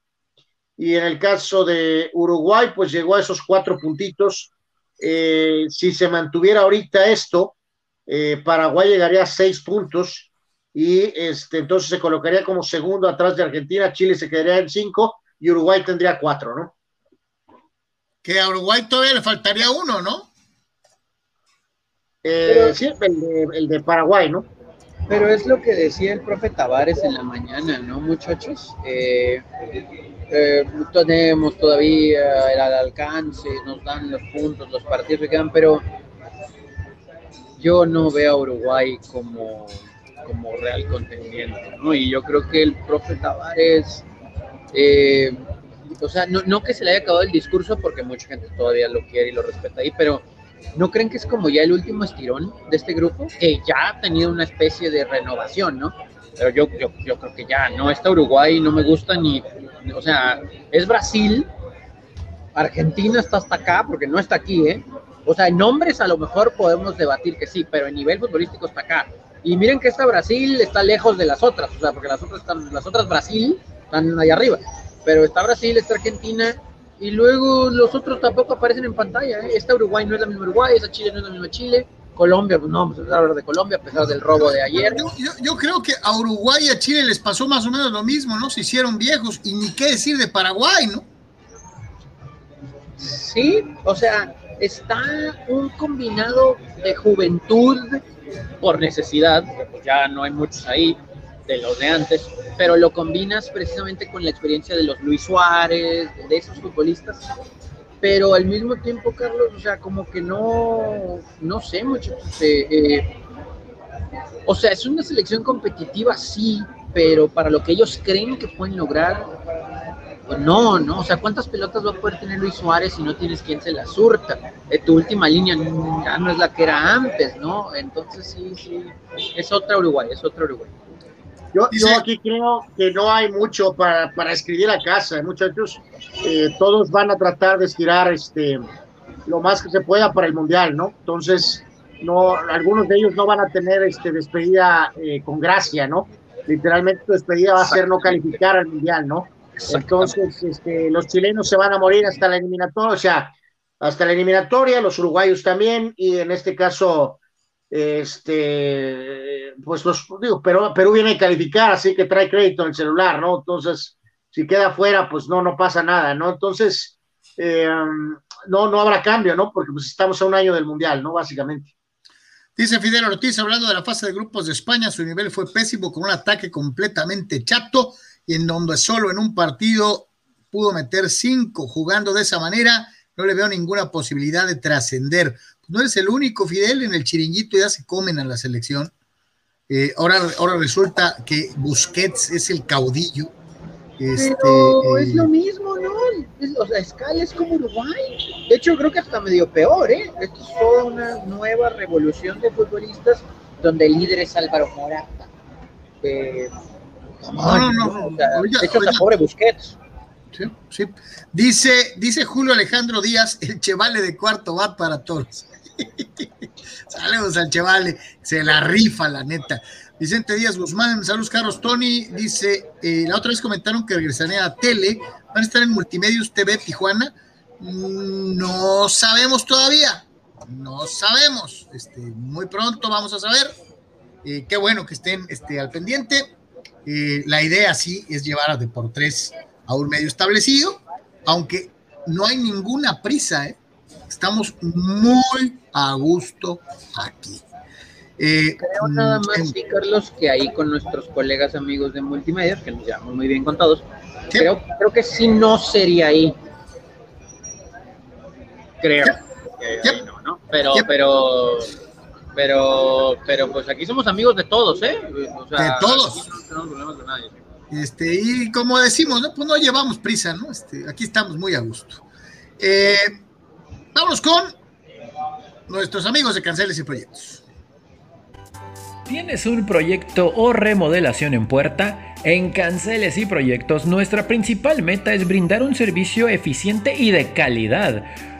y en el caso de Uruguay, pues llegó a esos cuatro puntitos. si se mantuviera ahorita esto, Paraguay llegaría a seis puntos y este, entonces se colocaría como segundo atrás de Argentina, Chile se quedaría en cinco y Uruguay tendría cuatro, ¿no? que a Uruguay todavía le faltaría uno, ¿no? Eh, sí, el de, Paraguay, ¿no? Pero es lo que decía el profe Tavares en la mañana, ¿no, muchachos? Eh, eh, tenemos todavía el alcance, nos dan los puntos, los partidos que quedan, pero yo no veo a Uruguay como, como real contendiente, ¿no? Y yo creo que el profe Tavares eh, o sea, no, que se le haya acabado el discurso porque mucha gente todavía lo quiere y lo respeta ahí, pero ¿no creen que es como ya el último estirón de este grupo? Que ya ha tenido una especie de renovación, ¿no? Pero yo, yo, creo que ya, no, está Uruguay no me gusta ni, o sea, es Brasil, Argentina está hasta acá, porque no está aquí, ¿eh? O sea, en nombres a lo mejor podemos debatir que sí, pero en nivel futbolístico está acá. Y miren que esta Brasil está lejos de las otras, o sea, porque las otras están, las otras Brasil están ahí arriba pero está Brasil, está Argentina, y luego los otros tampoco aparecen en pantalla. ¿eh? Esta Uruguay no es la misma Uruguay, esta Chile no es la misma Chile. Colombia, pues no vamos a hablar de Colombia a pesar del robo de ayer. Yo, creo que a Uruguay y a Chile les pasó más o menos lo mismo, ¿no? Se hicieron viejos y ni qué decir de Paraguay, ¿no? Sí, o sea, está un combinado de juventud por necesidad, porque ya no hay muchos ahí, de los de antes, pero lo combinas precisamente con la experiencia de los Luis Suárez, de esos futbolistas, pero al mismo tiempo, Carlos, o sea, como que no, no sé mucho, eh, eh, o sea, es una selección competitiva, sí, pero para lo que ellos creen que pueden lograr, pues no, no, o sea, ¿cuántas pelotas va a poder tener Luis Suárez si no tienes quien se la surta? Eh, tu última línea ya no es la que era antes, ¿no? Entonces sí, sí, es otra Uruguay, es otra Uruguay. Yo, aquí creo que no hay mucho para, para escribir a casa, muchachos. Eh, todos van a tratar de estirar este, lo más que se pueda para el Mundial, ¿no? Entonces, no, algunos de ellos no van a tener este, despedida eh, con gracia, ¿no? Literalmente tu despedida va a ser no calificar al Mundial, ¿no? Entonces, este, los chilenos se van a morir hasta la eliminatoria, o sea, hasta la eliminatoria, los uruguayos también, y en este caso este, pues los, digo, pero Perú viene a calificar, así que trae crédito en el celular, ¿no? Entonces, si queda fuera, pues no, no pasa nada, ¿no? Entonces, eh, no, no habrá cambio, ¿no? Porque pues estamos a un año del Mundial, ¿no? Básicamente. Dice Fidel Ortiz, hablando de la fase de grupos de España, su nivel fue pésimo con un ataque completamente chato y en donde solo en un partido pudo meter cinco jugando de esa manera, no le veo ninguna posibilidad de trascender no eres el único, Fidel, en el chiringuito ya se comen a la selección. Eh, ahora, ahora resulta que Busquets es el caudillo. Este, Pero es eh, lo mismo, ¿no? o sea, es como Uruguay. De hecho, creo que hasta medio peor, ¿eh? Esto es toda una nueva revolución de futbolistas donde el líder es Álvaro Morata. Eh, no, no, no. de hecho, está pobre Busquets. Sí, sí. Dice, dice Julio Alejandro Díaz, el chevale de cuarto va para todos. Saludos al Chevale, se la rifa, la neta. Vicente Díaz Guzmán, saludos Carlos Tony, dice, eh, la otra vez comentaron que regresaría a tele, van a estar en Multimedios TV Tijuana, mm, no sabemos todavía, no sabemos, este, muy pronto vamos a saber, eh, qué bueno que estén este, al pendiente, eh, la idea sí es llevar a Deportes a un medio establecido, aunque no hay ninguna prisa, estamos muy a gusto aquí. Eh, Creo nada mm, más, sí, Carlos, que ahí con nuestros colegas amigos de multimedia, que nos llevamos muy bien con todos, creo, creo que sí no sería ahí. Creo. no, ¿no? Pero, pero, pero, pero, pues aquí somos amigos de todos, ¿eh? de todos. no tenemos problemas de nadie. Este, y como decimos, ¿no? pues no llevamos prisa, ¿no? Este, aquí estamos muy a gusto. Eh, vamos con nuestros amigos de Canceles y Proyectos. ¿Tienes un proyecto o remodelación en puerta? En Canceles y Proyectos nuestra principal meta es brindar un servicio eficiente y de calidad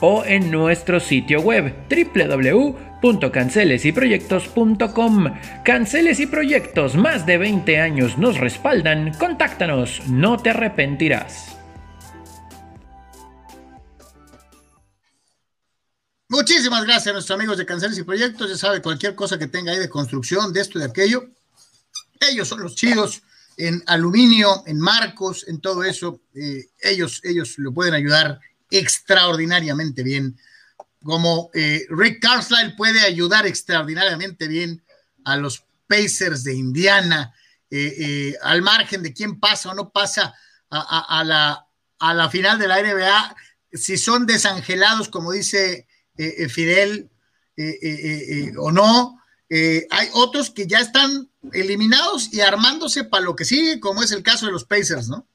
o en nuestro sitio web www.cancelesyproyectos.com. Canceles y Proyectos, más de 20 años nos respaldan. Contáctanos, no te arrepentirás. Muchísimas gracias a nuestros amigos de Canceles y Proyectos. Ya sabe, cualquier cosa que tenga ahí de construcción, de esto y de aquello, ellos son los chidos en aluminio, en marcos, en todo eso. Eh, ellos, ellos lo pueden ayudar extraordinariamente bien, como eh, Rick Carlisle puede ayudar extraordinariamente bien a los Pacers de Indiana, eh, eh, al margen de quién pasa o no pasa a, la, a la final de la NBA, si son desangelados, como dice Fidel, o no. hay otros que ya están eliminados y armándose para lo que sigue, como es el caso de los Pacers, ¿no?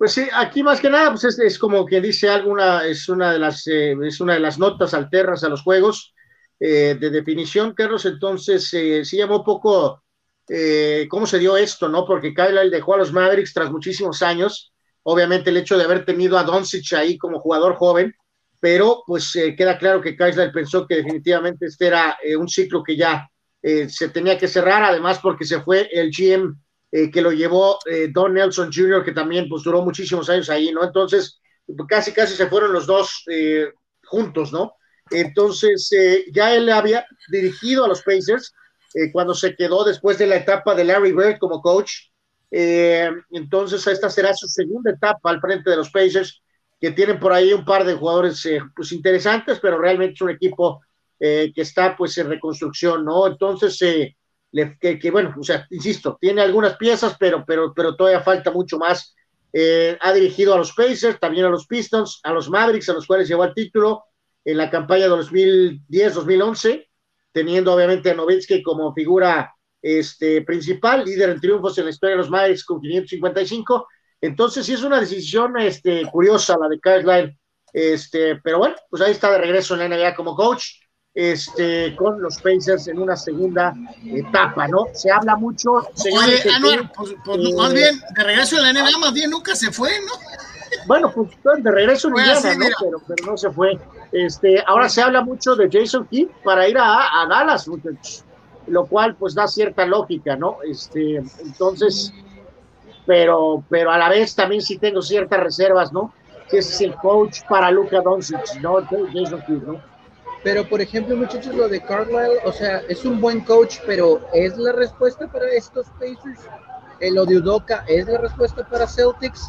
Pues sí, aquí más que nada, pues es, como que dice alguna, es una de las, eh, es una de las notas alternas a los juegos eh, de definición, Carlos. Entonces, eh, sí llamó poco cómo se dio esto, ¿no? Porque Kyle dejó a los Mavericks tras muchísimos años. Obviamente, el hecho de haber tenido a Doncic ahí como jugador joven, pero pues queda claro que Kyle pensó que definitivamente este era un ciclo que ya se tenía que cerrar, además porque se fue el GM eh, que lo llevó eh, Don Nelson Jr., que también pues, duró muchísimos años ahí, ¿no? Entonces, casi, casi se fueron los dos eh, juntos, ¿no? Entonces, ya él había dirigido a los Pacers cuando se quedó después de la etapa de Larry Bird como coach. entonces, esta será su segunda etapa al frente de los Pacers, que tienen por ahí un par de jugadores pues interesantes, pero realmente es un equipo que está pues en reconstrucción, ¿no? Entonces, que, bueno, o sea, insisto, tiene algunas piezas, pero, pero, pero todavía falta mucho más. Eh, ha dirigido a los Pacers, también a los Pistons, a los Mavericks, a los cuales llevó el título en la campaña de 2010-2011, teniendo obviamente a Novitsky como figura este, principal, líder en triunfos en la historia de los Mavericks con 555. Entonces, sí es una decisión este, curiosa la de Kyle este, pero bueno, pues ahí está de regreso en la NBA como coach este, con los Pacers en una segunda etapa, ¿no? Se habla mucho, señores. Oye, Anuar, pues, pues eh, más bien, de regreso en la NBA, más bien nunca se fue, ¿no? Bueno, pues de regreso en Indiana, ¿no? Pero, pero, no se fue. Este, ahora se habla mucho de Jason Kidd para ir a, a Dallas, lo cual pues da cierta lógica, ¿no? Este, entonces, pero, pero a la vez también sí tengo ciertas reservas, ¿no? Que ese es el coach para Luka Doncic, ¿no? Jason Kidd, ¿no? Pero, por ejemplo, muchachos, lo de Carlisle, o sea, es un buen coach, pero ¿es la respuesta para estos Pacers? Eh, lo de Udoka, ¿es la respuesta para Celtics?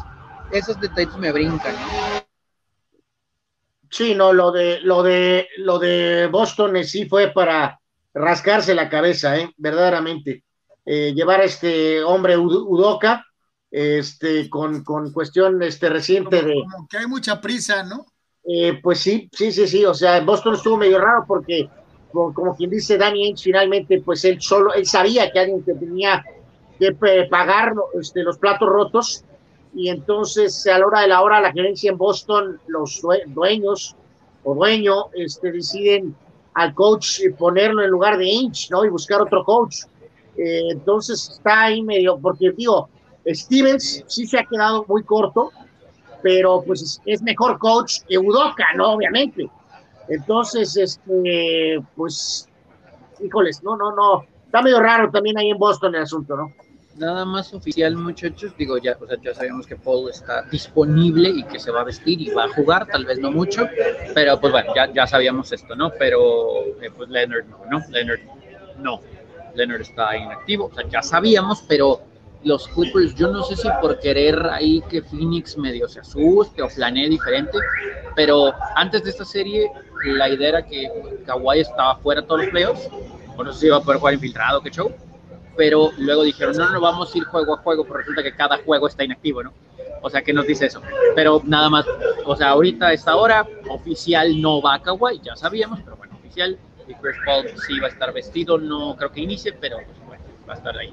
Esos detalles me brincan. Sí, no, lo de, lo de, lo de Boston sí fue para rascarse la cabeza, ¿eh? verdaderamente. Eh, llevar a este hombre Udoca, este, con, con cuestión este, reciente de. Como que hay mucha prisa, ¿no? Eh, pues sí, sí, sí, sí. O sea, Boston estuvo medio raro porque, como, quien dice Danny Ainge, finalmente, pues él solo, él sabía que alguien tenía que pagar este, los platos rotos. Y entonces, a la hora de la hora, la gerencia en Boston, los dueños o dueño, este, deciden al coach ponerlo en lugar de Inch, ¿no? Y buscar otro coach. Eh, entonces está ahí medio, porque digo, Stevens sí se ha quedado muy corto, pero pues es, mejor coach que Udoka, ¿no? Obviamente. Entonces, este, pues, híjoles, no, no, no. Está medio raro también ahí en Boston el asunto, ¿no? nada más oficial, muchachos. Digo, ya, o sea, ya sabemos que Paul está disponible y que se va a vestir y va a jugar, tal vez no mucho, pero pues bueno, ya, ya sabíamos esto, ¿no? Pero eh, pues Leonard no, ¿no? Leonard no. Leonard está inactivo, o sea, ya sabíamos, pero los Clippers, yo no sé si por querer ahí que Phoenix medio se asuste o planee diferente, pero antes de esta serie, la idea era que Kawhi estaba fuera todos los playoffs, o no sé si iba a poder jugar infiltrado, qué show pero luego dijeron, no, no vamos a ir juego a juego, porque resulta que cada juego está inactivo, ¿no? O sea, ¿qué nos dice eso? Pero nada más, o sea, ahorita a esta hora, oficial no va a Kawhi, ya sabíamos, pero bueno, oficial, y Chris Paul sí va a estar vestido, no creo que inicie, pero pues, va a estar ahí.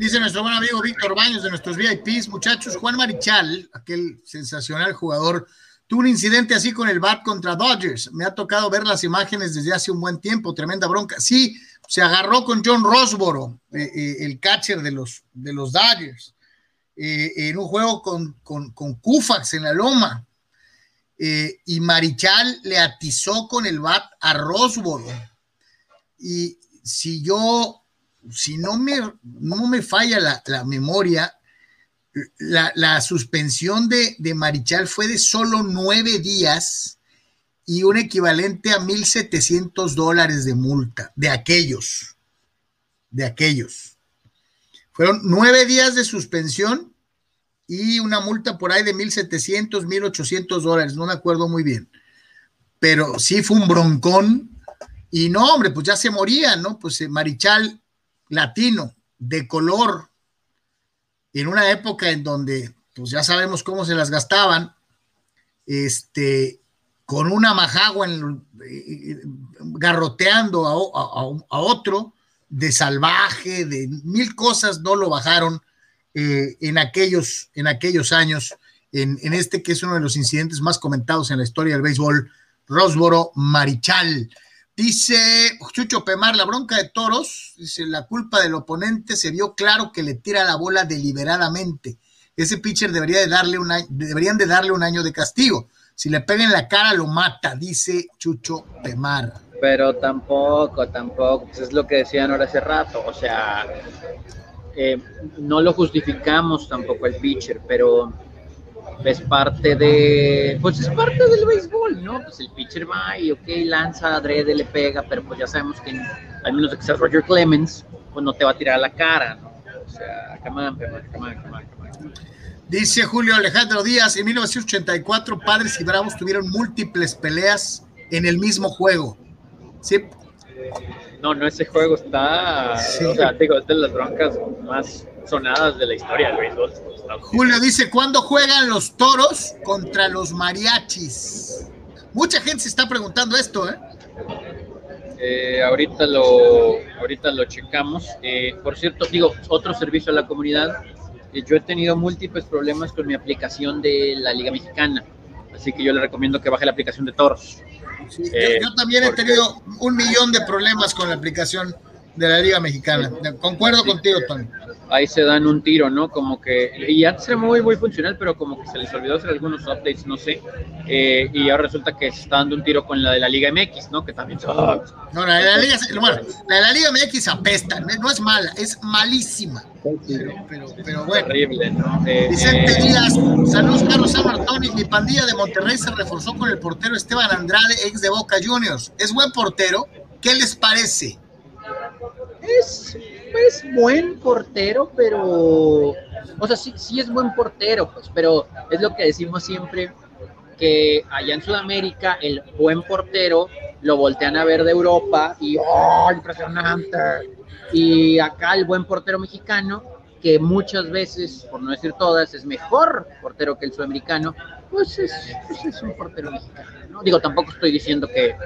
Dice nuestro buen amigo Víctor Baños de nuestros VIPs, muchachos, Juan Marichal, aquel sensacional jugador, tuvo un incidente así con el bat contra Dodgers. Me ha tocado ver las imágenes desde hace un buen tiempo, tremenda bronca. Sí, se agarró con John Rosboro, eh, eh, el catcher de los, de los Dodgers, eh, en un juego con, con, con Kufax en la loma. y Marichal le atizó con el bat a Rosboro. Y si yo, si no me, no me falla la, la memoria, la, la, suspensión de, de Marichal fue de solo nueve días y un equivalente a 1.700 dólares de multa, de aquellos, de aquellos. Fueron nueve días de suspensión y una multa por ahí de 1.700, 1.800 dólares, no me acuerdo muy bien. Pero sí fue un broncón y no, hombre, pues ya se moría, ¿no? Pues eh, Marichal latino, de color, en una época en donde, pues ya sabemos cómo se las gastaban, este, con una majagua en, eh, garroteando a, otro, de salvaje, de mil cosas, no lo bajaron eh, en, aquellos, en aquellos años, en, en, este que es uno de los incidentes más comentados en la historia del béisbol, Rosboro Marichal. Dice Chucho Pemar, la bronca de toros, dice, la culpa del oponente se vio claro que le tira la bola deliberadamente. Ese pitcher debería de darle un deberían de darle un año de castigo si le pega en la cara, lo mata, dice Chucho Temar. Pero tampoco, tampoco, pues es lo que decían ahora hace rato, o sea, eh, no lo justificamos tampoco el pitcher, pero es parte de, pues es parte del béisbol, ¿no? Pues el pitcher va y, ok, lanza, adrede, le pega, pero pues ya sabemos que al menos de que sea Roger Clemens, pues no te va a tirar a la cara, ¿no? O sea, on, come on. Dice Julio Alejandro Díaz, en 1984 Padres y Bravos tuvieron múltiples peleas en el mismo juego. ¿Sí? No, no, ese juego está, o sea, digo, es de las broncas más sonadas de la historia béisbol. Julio dice, ¿cuándo juegan los toros contra los mariachis? Mucha gente se está preguntando esto, ¿eh? eh ahorita lo ahorita lo checamos. Eh, por cierto, digo, otro servicio a la comunidad yo he tenido múltiples problemas con mi aplicación de la Liga Mexicana, así que yo le recomiendo que baje la aplicación de Toros. Sí, yo, yo, también he tenido un millón de problemas con la aplicación de la Liga Mexicana. Concuerdo contigo, Tony ahí se dan un tiro, ¿no? Como que, y antes era muy, muy funcional, pero como que se les olvidó hacer algunos updates, no sé, eh, y ahora resulta que se está dando un tiro con la de la Liga MX, ¿no? Que también No, la de la Liga, bueno, la de la Liga MX apesta, no es mala, es malísima. Pero, pero, pero bueno. Terrible, ¿no? Eh, Vicente eh, Díaz, saludos Carlos San Martón y mi pandilla de Monterrey se reforzó con el portero Esteban Andrade, ex de Boca Juniors. Es buen portero, ¿qué les parece? Es es buen portero, pero, o sea, sí, sí es buen portero, pues, pero es lo que decimos siempre, que allá en Sudamérica el buen portero lo voltean a ver de Europa y ¡oh, impresionante! Y acá el buen portero mexicano, que muchas veces, por no decir todas, es mejor portero que el sudamericano, pues es, pues es un portero mexicano. ¿no? Digo, tampoco estoy diciendo que,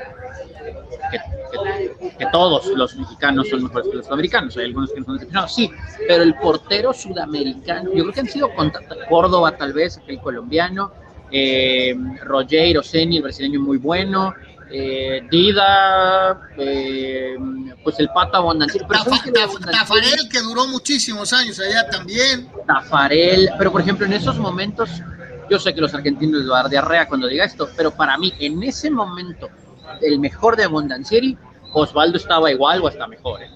que, todos los mexicanos son mejores que los sudamericanos, hay algunos que no son decepcionados, sí, pero el portero sudamericano, yo creo que han sido con Córdoba tal vez, el colombiano, eh, Rogero Seni, el brasileño muy bueno, eh, Dida, eh, pues el Pata Bondancieri. Tafarel, que duró muchísimos años allá también. Tafarel, pero por ejemplo, en esos momentos, yo sé que los argentinos les va a dar diarrea cuando diga esto, pero para mí, en ese momento, el mejor de Bondancieri, Osvaldo estaba igual o hasta mejor. ¿eh?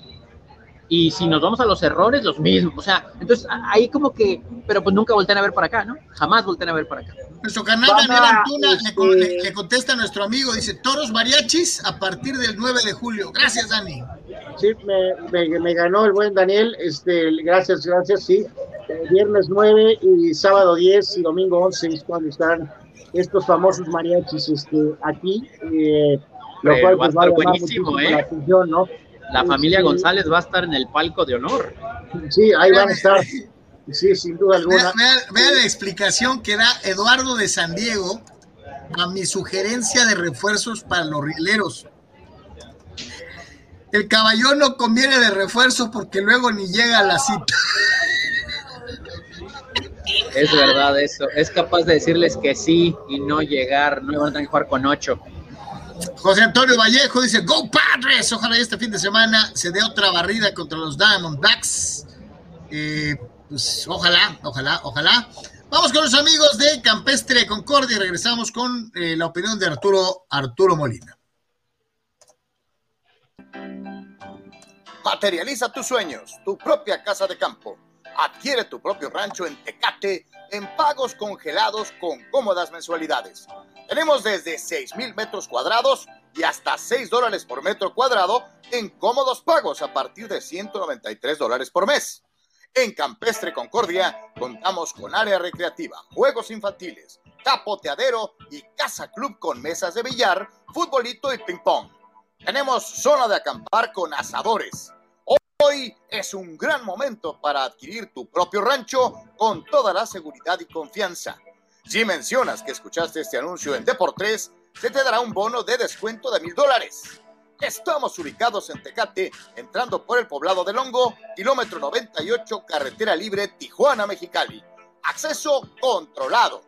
Y si nos vamos a los errores, los mismos. O sea, entonces ahí como que, pero pues nunca voltean a ver para acá, ¿no? Jamás voltean a ver para acá. Nuestro canal Daniel Antuna este le, contesta a nuestro amigo, dice Toros Mariachis a partir del 9 de julio. Gracias, Dani. Sí, me, me, ganó el buen Daniel. Este, gracias, gracias, sí. Eh, viernes 9 y sábado 10 y domingo 11 es cuando están estos famosos mariachis este, aquí. Eh, lo cual pues, va a estar buenísimo, ¿eh? La, atención, ¿no? la familia González va a estar en el palco de honor. Sí, ahí van a estar. Sí, sin duda alguna. Vean, la explicación que da Eduardo de San Diego a mi sugerencia de refuerzos para los rieleros. El caballón no conviene de refuerzo porque luego ni llega a la cita. Es verdad eso. Es capaz de decirles que sí y no llegar. No van a tener que jugar con ocho. José Antonio Vallejo dice, Go Padres, ojalá este fin de semana se dé otra barrida contra los Diamondbacks. Eh, pues ojalá, ojalá, ojalá. Vamos con los amigos de Campestre Concordia y regresamos con eh, la opinión de Arturo, Arturo Molina. Materializa tus sueños, tu propia casa de campo. Adquiere tu propio rancho en Tecate en pagos congelados con cómodas mensualidades. Tenemos desde 6 mil metros cuadrados y hasta 6 dólares por metro cuadrado en cómodos pagos a partir de 193 dólares por mes. En Campestre Concordia contamos con área recreativa, juegos infantiles, capoteadero y casa club con mesas de billar, futbolito y ping pong. Tenemos zona de acampar con asadores. Hoy es un gran momento para adquirir tu propio rancho con toda la seguridad y confianza. Si mencionas que escuchaste este anuncio en Deportes, se te dará un bono de descuento de mil dólares. Estamos ubicados en Tecate, entrando por el poblado de Longo, kilómetro 98, carretera libre Tijuana-Mexicali. Acceso controlado.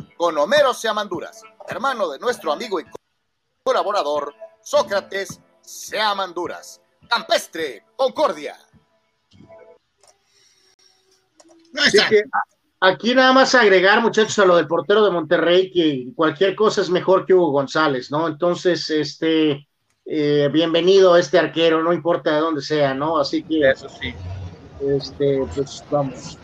con Homero Seamanduras, hermano de nuestro amigo y colaborador Sócrates Seamanduras. Campestre, Concordia. Aquí nada más agregar, muchachos, a lo del portero de Monterrey, que cualquier cosa es mejor que Hugo González, ¿no? Entonces, este, eh, bienvenido a este arquero, no importa de dónde sea, ¿no? Así que, eso sí. Este, pues vamos.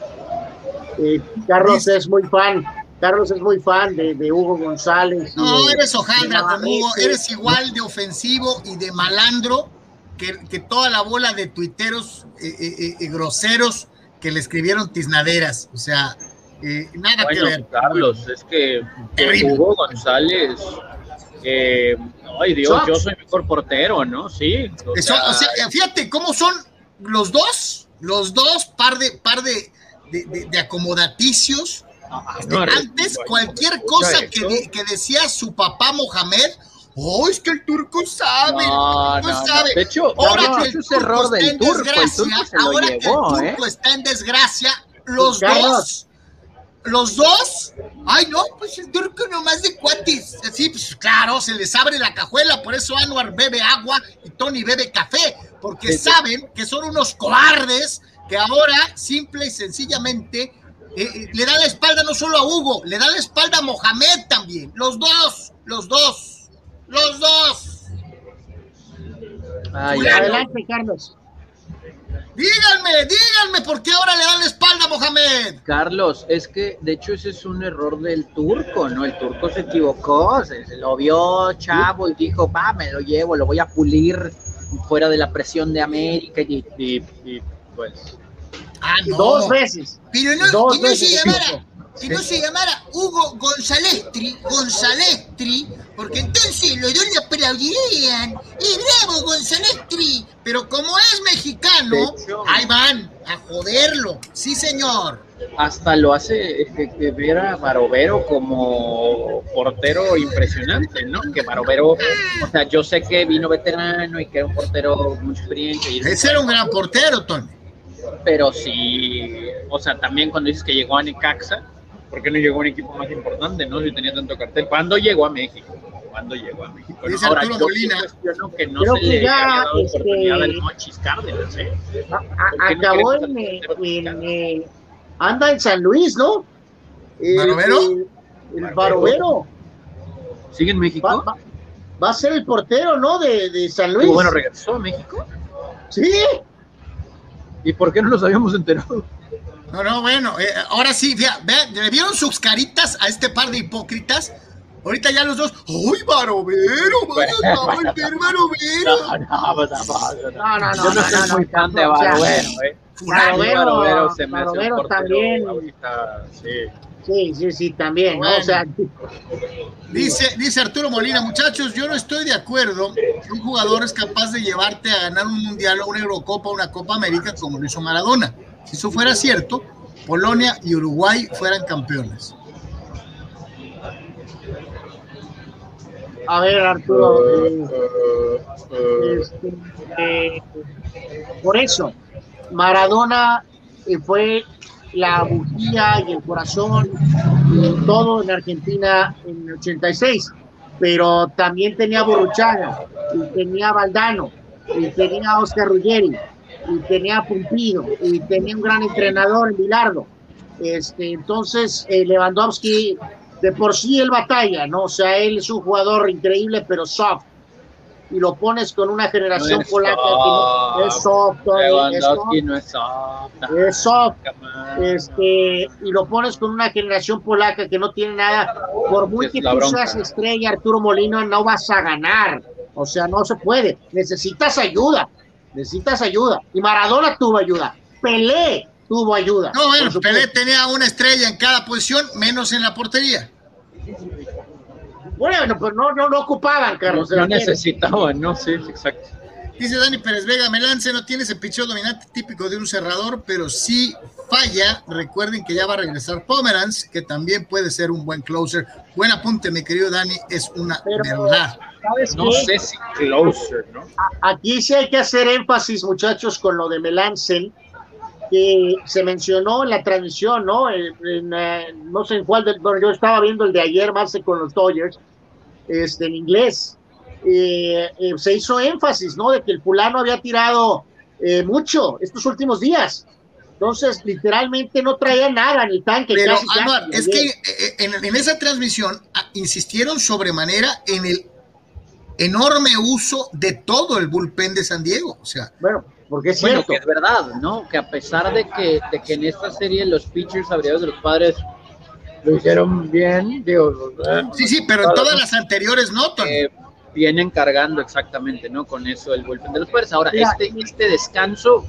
Eh, Carlos es muy fan, Carlos es muy fan de, Hugo González. No, eres hojaldra con Hugo, eres igual de ofensivo y de malandro que, que toda la bola de tuiteros eh, groseros que le escribieron tiznaderas, o sea, eh, nada que ver. Carlos, es que Hugo González Eh, ay Dios, yo soy mejor portero, ¿no? Sí. O, Eso, sea, o sea, fíjate cómo son los dos, los dos par de, par de, de, de acomodaticios. Antes, cualquier cosa que, que, decía su papá Mohamed, oh, es que el turco sabe, no, el turco sabe. De hecho, ahora que el turco error está del en turco, desgracia, el turco ahora llevó, que el turco ¿eh? está en desgracia, los dos, los dos, ay no, pues el turco nomás de cuatis, así, pues claro, se les abre la cajuela, por eso Anwar bebe agua y Tony bebe café, porque Sí, sí. saben que son unos cobardes que ahora, simple y sencillamente, eh, le da la espalda no solo a Hugo, le da la espalda a Mohamed también. Los dos, los dos, los dos. Ay. Adelante, Carlos. Díganme, díganme por qué ahora le dan la espalda a Mohamed. Carlos, es que de hecho ese es un error del turco, ¿no? El turco se equivocó, se, se lo vio chavo y dijo, va, me lo llevo, lo voy a pulir fuera de la presión de América y, y- y, pues... Ah, no. Dos veces. Pero no, Dos que no se veces. llamara, que no se llamara Hugo Gonzalestri, Gonzalestri, porque entonces los dos le aplaudirían. ¡Y bravo, Gonzalestri! Pero como es mexicano, ahí van a joderlo. Sí, señor. Hasta lo hace que ver a Barovero como portero impresionante, ¿no? Que Barovero, o sea, yo sé que vino veterano y que era un portero con mucha experiencia, y- Ese era un gran portero, Tony. Pero sí, o sea, también cuando dices que llegó a Necaxa, ¿por qué no llegó a un equipo más importante, no? Si tenía tanto cartel. ¿Cuándo llegó a México? ¿Cuándo llegó a México? Dice Ahora, Arturo yo Molina. sí cuestiono que no Creo se que le ya, había dado este, oportunidad al Mochis Cárdenas, ¿eh? A- a- ¿Por qué no acabó en, eh, anda en San Luis, ¿no? El- ¿Barovero? El, el Barovero. ¿Sigue en México? Va, va- va a ser el portero, ¿no? De, de San Luis. Bueno, regresó a México. Sí. ¿Y por qué no nos habíamos enterado? No, no, bueno, eh, ahora sí, vea, vea, ¿le vieron sus caritas a este par de hipócritas? Ahorita ya los dos, ¡ay, Barovero! ¡Vaya, a volver Barovero! no, no, No, no, no. Yo no soy no, muy no, fan de o sea, Barovero, ¿eh? Fulano. Barovero, Barovero se me hace un Barovero portero también. ahorita, sí. Sí, sí, sí, también. O sea, Dice, dice Arturo Molina, muchachos, yo no estoy de acuerdo que un jugador es capaz de llevarte a ganar un mundial o una Eurocopa o una Copa América como lo hizo Maradona. Si eso fuera cierto, Polonia y Uruguay fueran campeones. a ver, Arturo. eh, este, eh, por eso, Maradona eh, fue la bujía y el corazón y todo en Argentina en el 86, pero también tenía Borruchaga, y tenía Valdano, y tenía Oscar Ruggeri, y tenía Pumpido, y tenía un gran entrenador en Bilardo. Este, entonces, eh, Lewandowski, de por sí él batalla, ¿no? O sea, él es un jugador increíble, pero soft. Y lo pones con una generación No es polaca que no, es soft, Tony, es soft, no es soft. es soft. Este, y lo pones con una generación polaca que no tiene nada. Por muy Es que tú seas estrella, Arturo Molino, no vas a ganar. O sea, no se puede. Necesitas ayuda. Necesitas ayuda. Y Maradona tuvo ayuda. Pelé tuvo ayuda. No, bueno. Pelé tenía una estrella en cada posición, menos en la portería. Bueno, pues no, no, no ocupaban, Carlos. no necesitaban, no, sí, exacto. Dice Dani Pérez Vega, Melance no tiene ese picheo dominante típico de un cerrador, pero sí falla. Recuerden que ya va a regresar Pomeranz, que también puede ser un buen closer. Buen apunte, mi querido Dani, es una Pero- verdad. ¿Sabes No qué? sé si closer, ¿no? Aquí sí hay que hacer énfasis, muchachos, con lo de Melansen, que se mencionó en la transmisión, ¿no? En, en, eh, no sé en cuál, del, bueno, yo estaba viendo el de ayer más con los Dodgers, este, en inglés. Eh, eh, se hizo énfasis, ¿no? De que el fulano había tirado eh, mucho estos últimos días. Entonces, literalmente no traía nada el tanque. Pero, casi, es que ayer. en, en esa transmisión ah, insistieron sobremanera en el enorme uso de todo el bullpen de San Diego. O sea, Bueno, porque es Bueno, cierto. que es verdad, ¿no? Que a pesar de que, de que en esta serie los pitchers abreados de los padres lo hicieron bien, digo, eh, sí, sí, pero en todas las anteriores no, eh, vienen cargando exactamente, ¿no? Con eso el bullpen de los padres. Ahora, este, este descanso,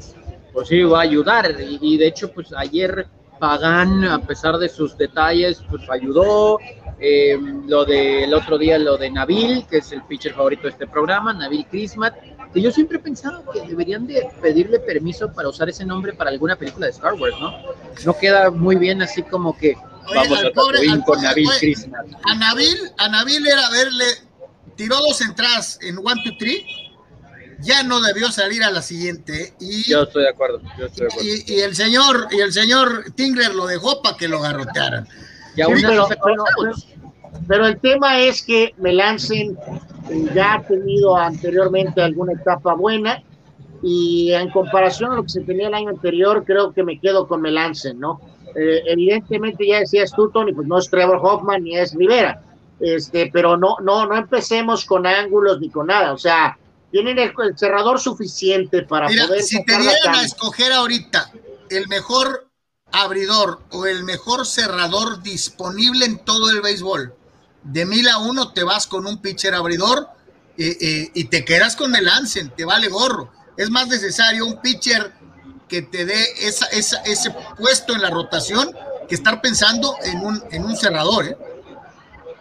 pues sí, va a ayudar. Y, y de hecho, pues ayer Pagan, a pesar de sus detalles, pues ayudó. Eh, lo del otro día, lo de Nabil, que es el pitcher favorito de este programa, Nabil Chrismat, que yo siempre he pensado que deberían de pedirle permiso para usar ese nombre para alguna película de Star Wars, ¿no? No queda muy bien así como que vamos a pobre, Tatooine con pobre, Nabil oye, Chrismat. A Nabil, a Nabil era verle, tiró dos entradas en 1, 2, 3, ya no debió salir a la siguiente. Y, Yo estoy de acuerdo, yo estoy de acuerdo. y, y el señor, y el señor Tingler lo dejó para que lo garrotearan. Y aún Sí, pero- se pero- el tema es que Melancen eh, ya ha tenido anteriormente alguna etapa buena y en comparación a lo que se tenía el año anterior, creo que me quedo con Melancen, ¿no? Eh, evidentemente ya decías tú, Tony, pues no es Trevor Hoffman ni es Rivera, este, pero no, no, no empecemos con ángulos ni con nada, o sea, tienen el, el cerrador suficiente para Mira, poder si te dieran a escoger ahorita el mejor abridor o el mejor cerrador disponible en todo el béisbol, de mil a uno te vas con un pitcher abridor eh, eh, y te quedas con Melancen, te vale gorro. Es más necesario un pitcher que te dé esa, esa- ese puesto en la rotación que estar pensando en un, en un cerrador. ¿eh?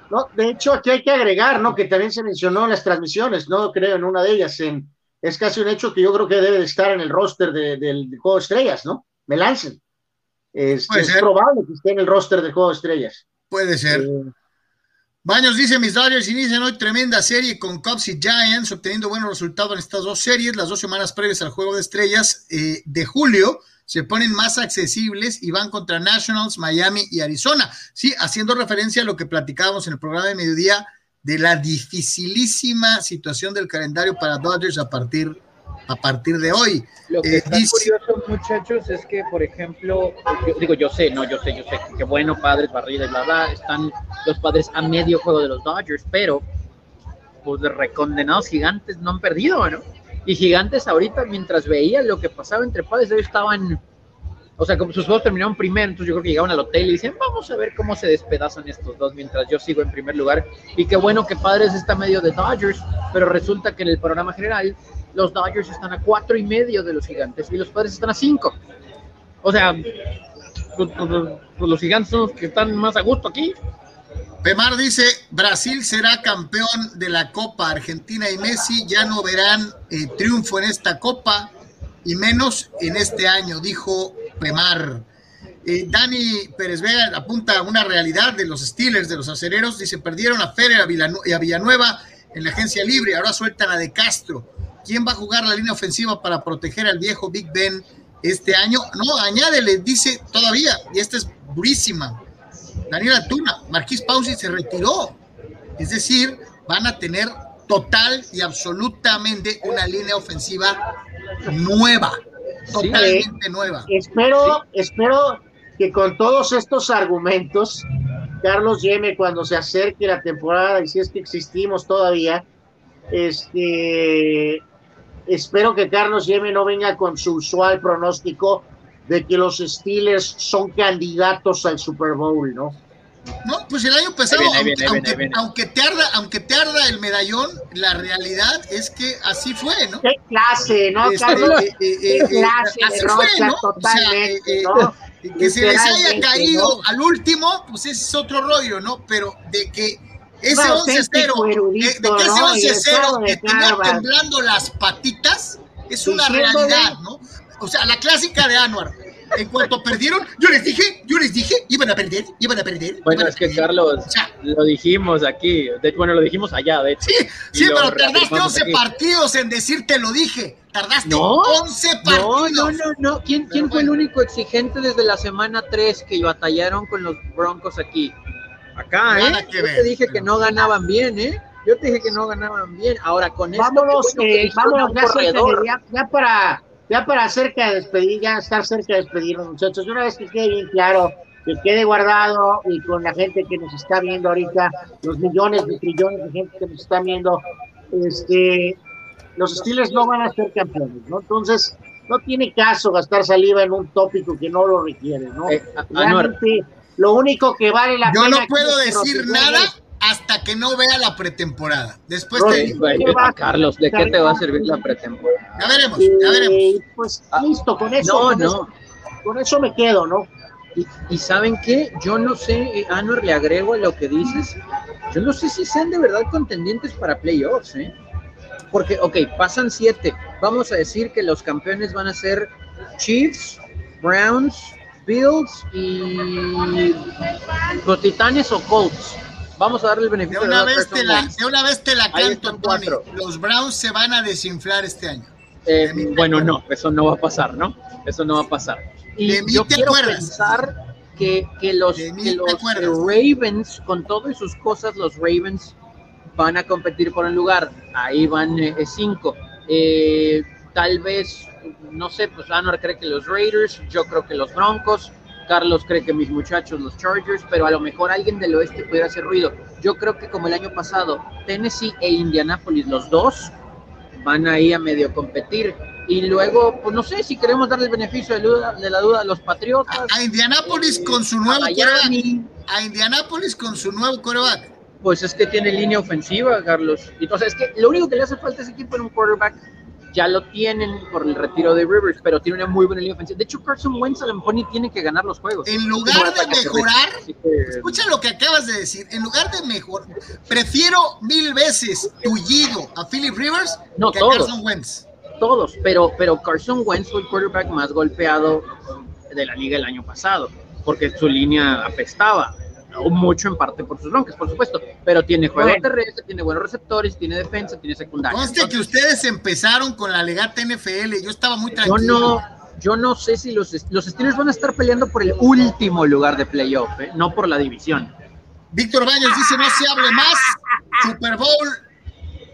No, de hecho, aquí hay que agregar, ¿no? Que también se mencionó en las transmisiones, ¿no? Creo en una de ellas. En, es casi un hecho que yo creo que debe de estar en el roster de- del Juego de Estrellas, ¿no? Me lancen. Es, Puede es probable que esté en el roster del Juego de Estrellas. Puede ser. Eh, Baños dice, mis Dodgers inician hoy tremenda serie con Cubs y Giants, obteniendo buenos resultados en estas dos series. Las dos semanas previas al Juego de Estrellas eh, de julio se ponen más accesibles y van contra Nationals, Miami y Arizona. Sí, haciendo referencia a lo que platicábamos en el programa de mediodía de la dificilísima situación del calendario para Dodgers a partir, a partir de hoy. Lo que Eh, está dice- curioso, muchachos, es que, por ejemplo, yo, digo, yo sé, no, yo sé, yo sé, que bueno, padres, barrida y bla, bla, están los padres a medio juego de los Dodgers, pero, pues, de recondenados gigantes no han perdido, ¿no? Y gigantes ahorita, mientras veía lo que pasaba entre padres, ellos estaban, o sea, como sus juegos terminaron primero, entonces yo creo que llegaban al hotel y dicen, vamos a ver cómo se despedazan estos dos mientras yo sigo en primer lugar. Y qué bueno que padres está medio de Dodgers, pero resulta que en el panorama general los Dodgers están a cuatro y medio de los gigantes y los padres están a cinco. O sea, pues, pues, pues, los gigantes son los que están más a gusto aquí. Pemar dice, Brasil será campeón de la Copa, Argentina y Messi ya no verán eh, triunfo en esta Copa y menos en este año, dijo Pemar. Eh, Dani Pérez Vega apunta a una realidad de los Steelers, de los acereros, dice, perdieron a Ferrer y a Villanueva en la agencia libre, ahora sueltan a De Castro. ¿Quién va a jugar la línea ofensiva para proteger al viejo Big Ben este año? No, añádele, dice todavía, y esta es durísima. Daniel Antuna, Marquis Pausi se retiró. Es decir, van a tener total y absolutamente una línea ofensiva nueva, totalmente nueva. espero, espero que con todos estos argumentos, Carlos Yeme, cuando se acerque la temporada, y si es que existimos todavía, este, espero que Carlos Yeme no venga con su usual pronóstico de que los Steelers son candidatos al Super Bowl, ¿no? No, pues el año pasado, Ahí viene, ahí viene, aunque, viene. aunque te arda, aunque te arda el medallón, la realidad es que así fue, ¿no? Qué clase, ¿no, Este, Carlos? eh, eh, Qué eh, clase así de fue, rocha, ¿no? O sea, totalmente, eh, eh, ¿no? que se les haya caído ¿no? al último, pues ese es otro rollo, ¿no? Pero de que ese Un 11-0, auténtico de, de que ese ¿no? 11-0 Egresado de que tenía temblando las patitas, es una realidad, ¿no? O sea, la clásica de Anuar. En cuanto perdieron, yo les dije, yo les dije, iban a perder, iban a perder. Bueno, a es que perder. Carlos, O sea, lo dijimos aquí, de, bueno, lo dijimos allá, de hecho. Sí, sí, pero tardaste reafirmamos 11 aquí. partidos en decirte lo dije. Tardaste No, 11 No, partidos. no, no, no. ¿Quién, fue el único exigente desde la semana 3 que batallaron con los Broncos aquí? Acá, Nada ¿eh? que Yo ver, te dije que no ganaban bien, ¿eh? Yo te dije que no ganaban bien. Ahora, con esto, Vámonos, qué bueno que eh, vámonos corredor. ya para ya para cerca de despedir, ya estar cerca de despedirnos, muchachos. De una vez que quede bien claro, que quede guardado y con la gente que nos está viendo ahorita, los millones y trillones de gente que nos está viendo, este, los Steelers no van a ser campeones, ¿no? Entonces, no tiene caso gastar saliva en un tópico que no lo requiere, ¿no? Eh, Realmente, lo único que vale la Yo pena no aquí puedo decir nada es- hasta que no vea la pretemporada. Después te digo. Carlos, ¿de qué te va a servir la pretemporada? Ya veremos, ya veremos. Eh, pues Ah, listo, con eso, No, con, no. Eso, con eso me quedo, ¿no? Y, saben qué, yo no sé, eh, Anor, le agrego a lo que dices, yo no sé si sean de verdad contendientes para playoffs, ¿eh? Porque, ok, pasan siete. Vamos a decir que los campeones van a ser Chiefs, Browns, Bills y los Titanes o Colts. Vamos a darle el beneficio de una, vez, te la, de una vez te la canto, Tony. Los Browns se van a desinflar este año. Eh, bueno, no, eso no va a pasar, ¿no? Eso no va a pasar. Y yo quiero pensar que, que los, que los Ravens, con todas sus cosas, los Ravens van a competir por un lugar. Ahí van eh, cinco. Eh, tal vez, no sé, pues Anwar cree que los Raiders, yo creo que los Broncos, Carlos cree que mis muchachos, los Chargers, pero a lo mejor alguien del oeste pudiera hacer ruido. Yo creo que como el año pasado, Tennessee e Indianapolis, los dos, van ahí a medio competir. Y luego, pues no sé si queremos darle el beneficio de, la duda a los Patriotas. A, Indianapolis con su nuevo coreback. A Indianapolis con su nuevo coreback. Pues es que tiene línea ofensiva, Carlos. Entonces, es que lo único que le hace falta a ese equipo en un quarterback ya lo tienen por el retiro de Rivers, pero tiene una muy buena línea ofensiva. De hecho, Carson Wentz a lo mejor ni tiene que ganar los juegos. En lugar de mejorar, escucha lo que acabas de decir, en lugar de mejorar, prefiero mil veces tullido a Philip Rivers que a Carson Wentz. Todos, pero, pero Carson Wentz fue el quarterback más golpeado de la liga el año pasado, porque su línea apestaba mucho en parte por sus broncas, por supuesto, pero tiene juego terrestre, tiene buenos receptores, tiene defensa, tiene secundaria. Conste que ustedes empezaron con la legata NFL, yo estaba muy tranquilo. Yo no, yo no sé si los, los Steelers van a estar peleando por el último lugar de playoff, ¿eh? no por la división. Víctor Baños dice, no se hable más, Super Bowl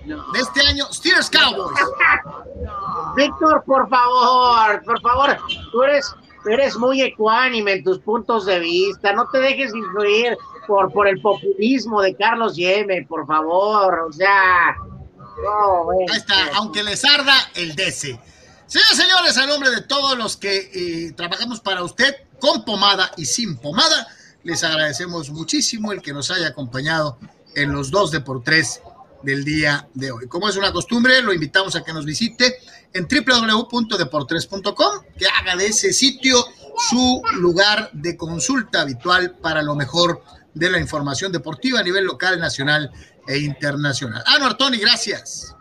de este año, Steelers Cowboys. Víctor, por favor, por favor, tú eres eres muy ecuánime en tus puntos de vista, no te dejes influir por, por el populismo de Carlos Yeme, por favor, o sea... Ahí está, aunque les arda el DC. Señores, señores, a nombre de todos los que eh, trabajamos para usted con pomada y sin pomada, les agradecemos muchísimo el que nos haya acompañado en los dos de por tres del día de hoy. Como es una costumbre, lo invitamos a que nos visite en www.deportres.com, que haga de ese sitio su lugar de consulta habitual para lo mejor de la información deportiva a nivel local, nacional e internacional. Ah, Tony, gracias.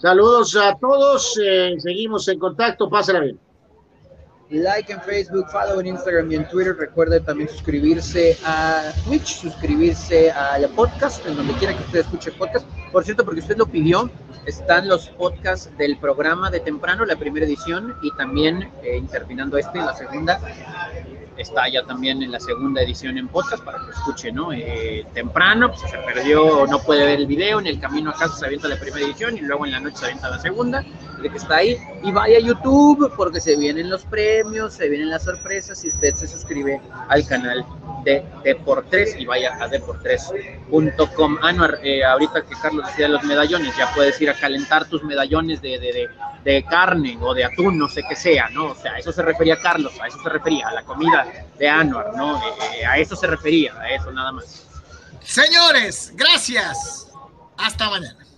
Saludos a todos, eh, seguimos en contacto, pásala bien like en Facebook, follow en Instagram y en Twitter. Recuerde también suscribirse a Twitch, suscribirse a la podcast, en donde quiera que usted escuche podcast. Por cierto, porque usted lo pidió, están los podcasts del programa de temprano, la primera edición, y también eh, intervinando este, la segunda, está ya también en la segunda edición en podcast para que escuche, ¿no? Eh, temprano, pues se perdió, no puede ver el video, en el camino a casa se avienta la primera edición y luego en la noche se avienta la segunda, de que está ahí. Y vaya a YouTube porque se vienen los premios, se vienen las sorpresas y usted se suscribe al canal de Deportes y vaya a deportres.com. Anuar, eh, ahorita que Carlos decía los medallones, ya puedes ir a calentar tus medallones de, de, de, carne o de atún, no sé qué sea, ¿no? O sea, a eso se refería Carlos, a eso se refería, a la comida de Anuar, ¿no? Eh, eh, a eso se refería, a eso nada más. Señores, gracias. Hasta mañana.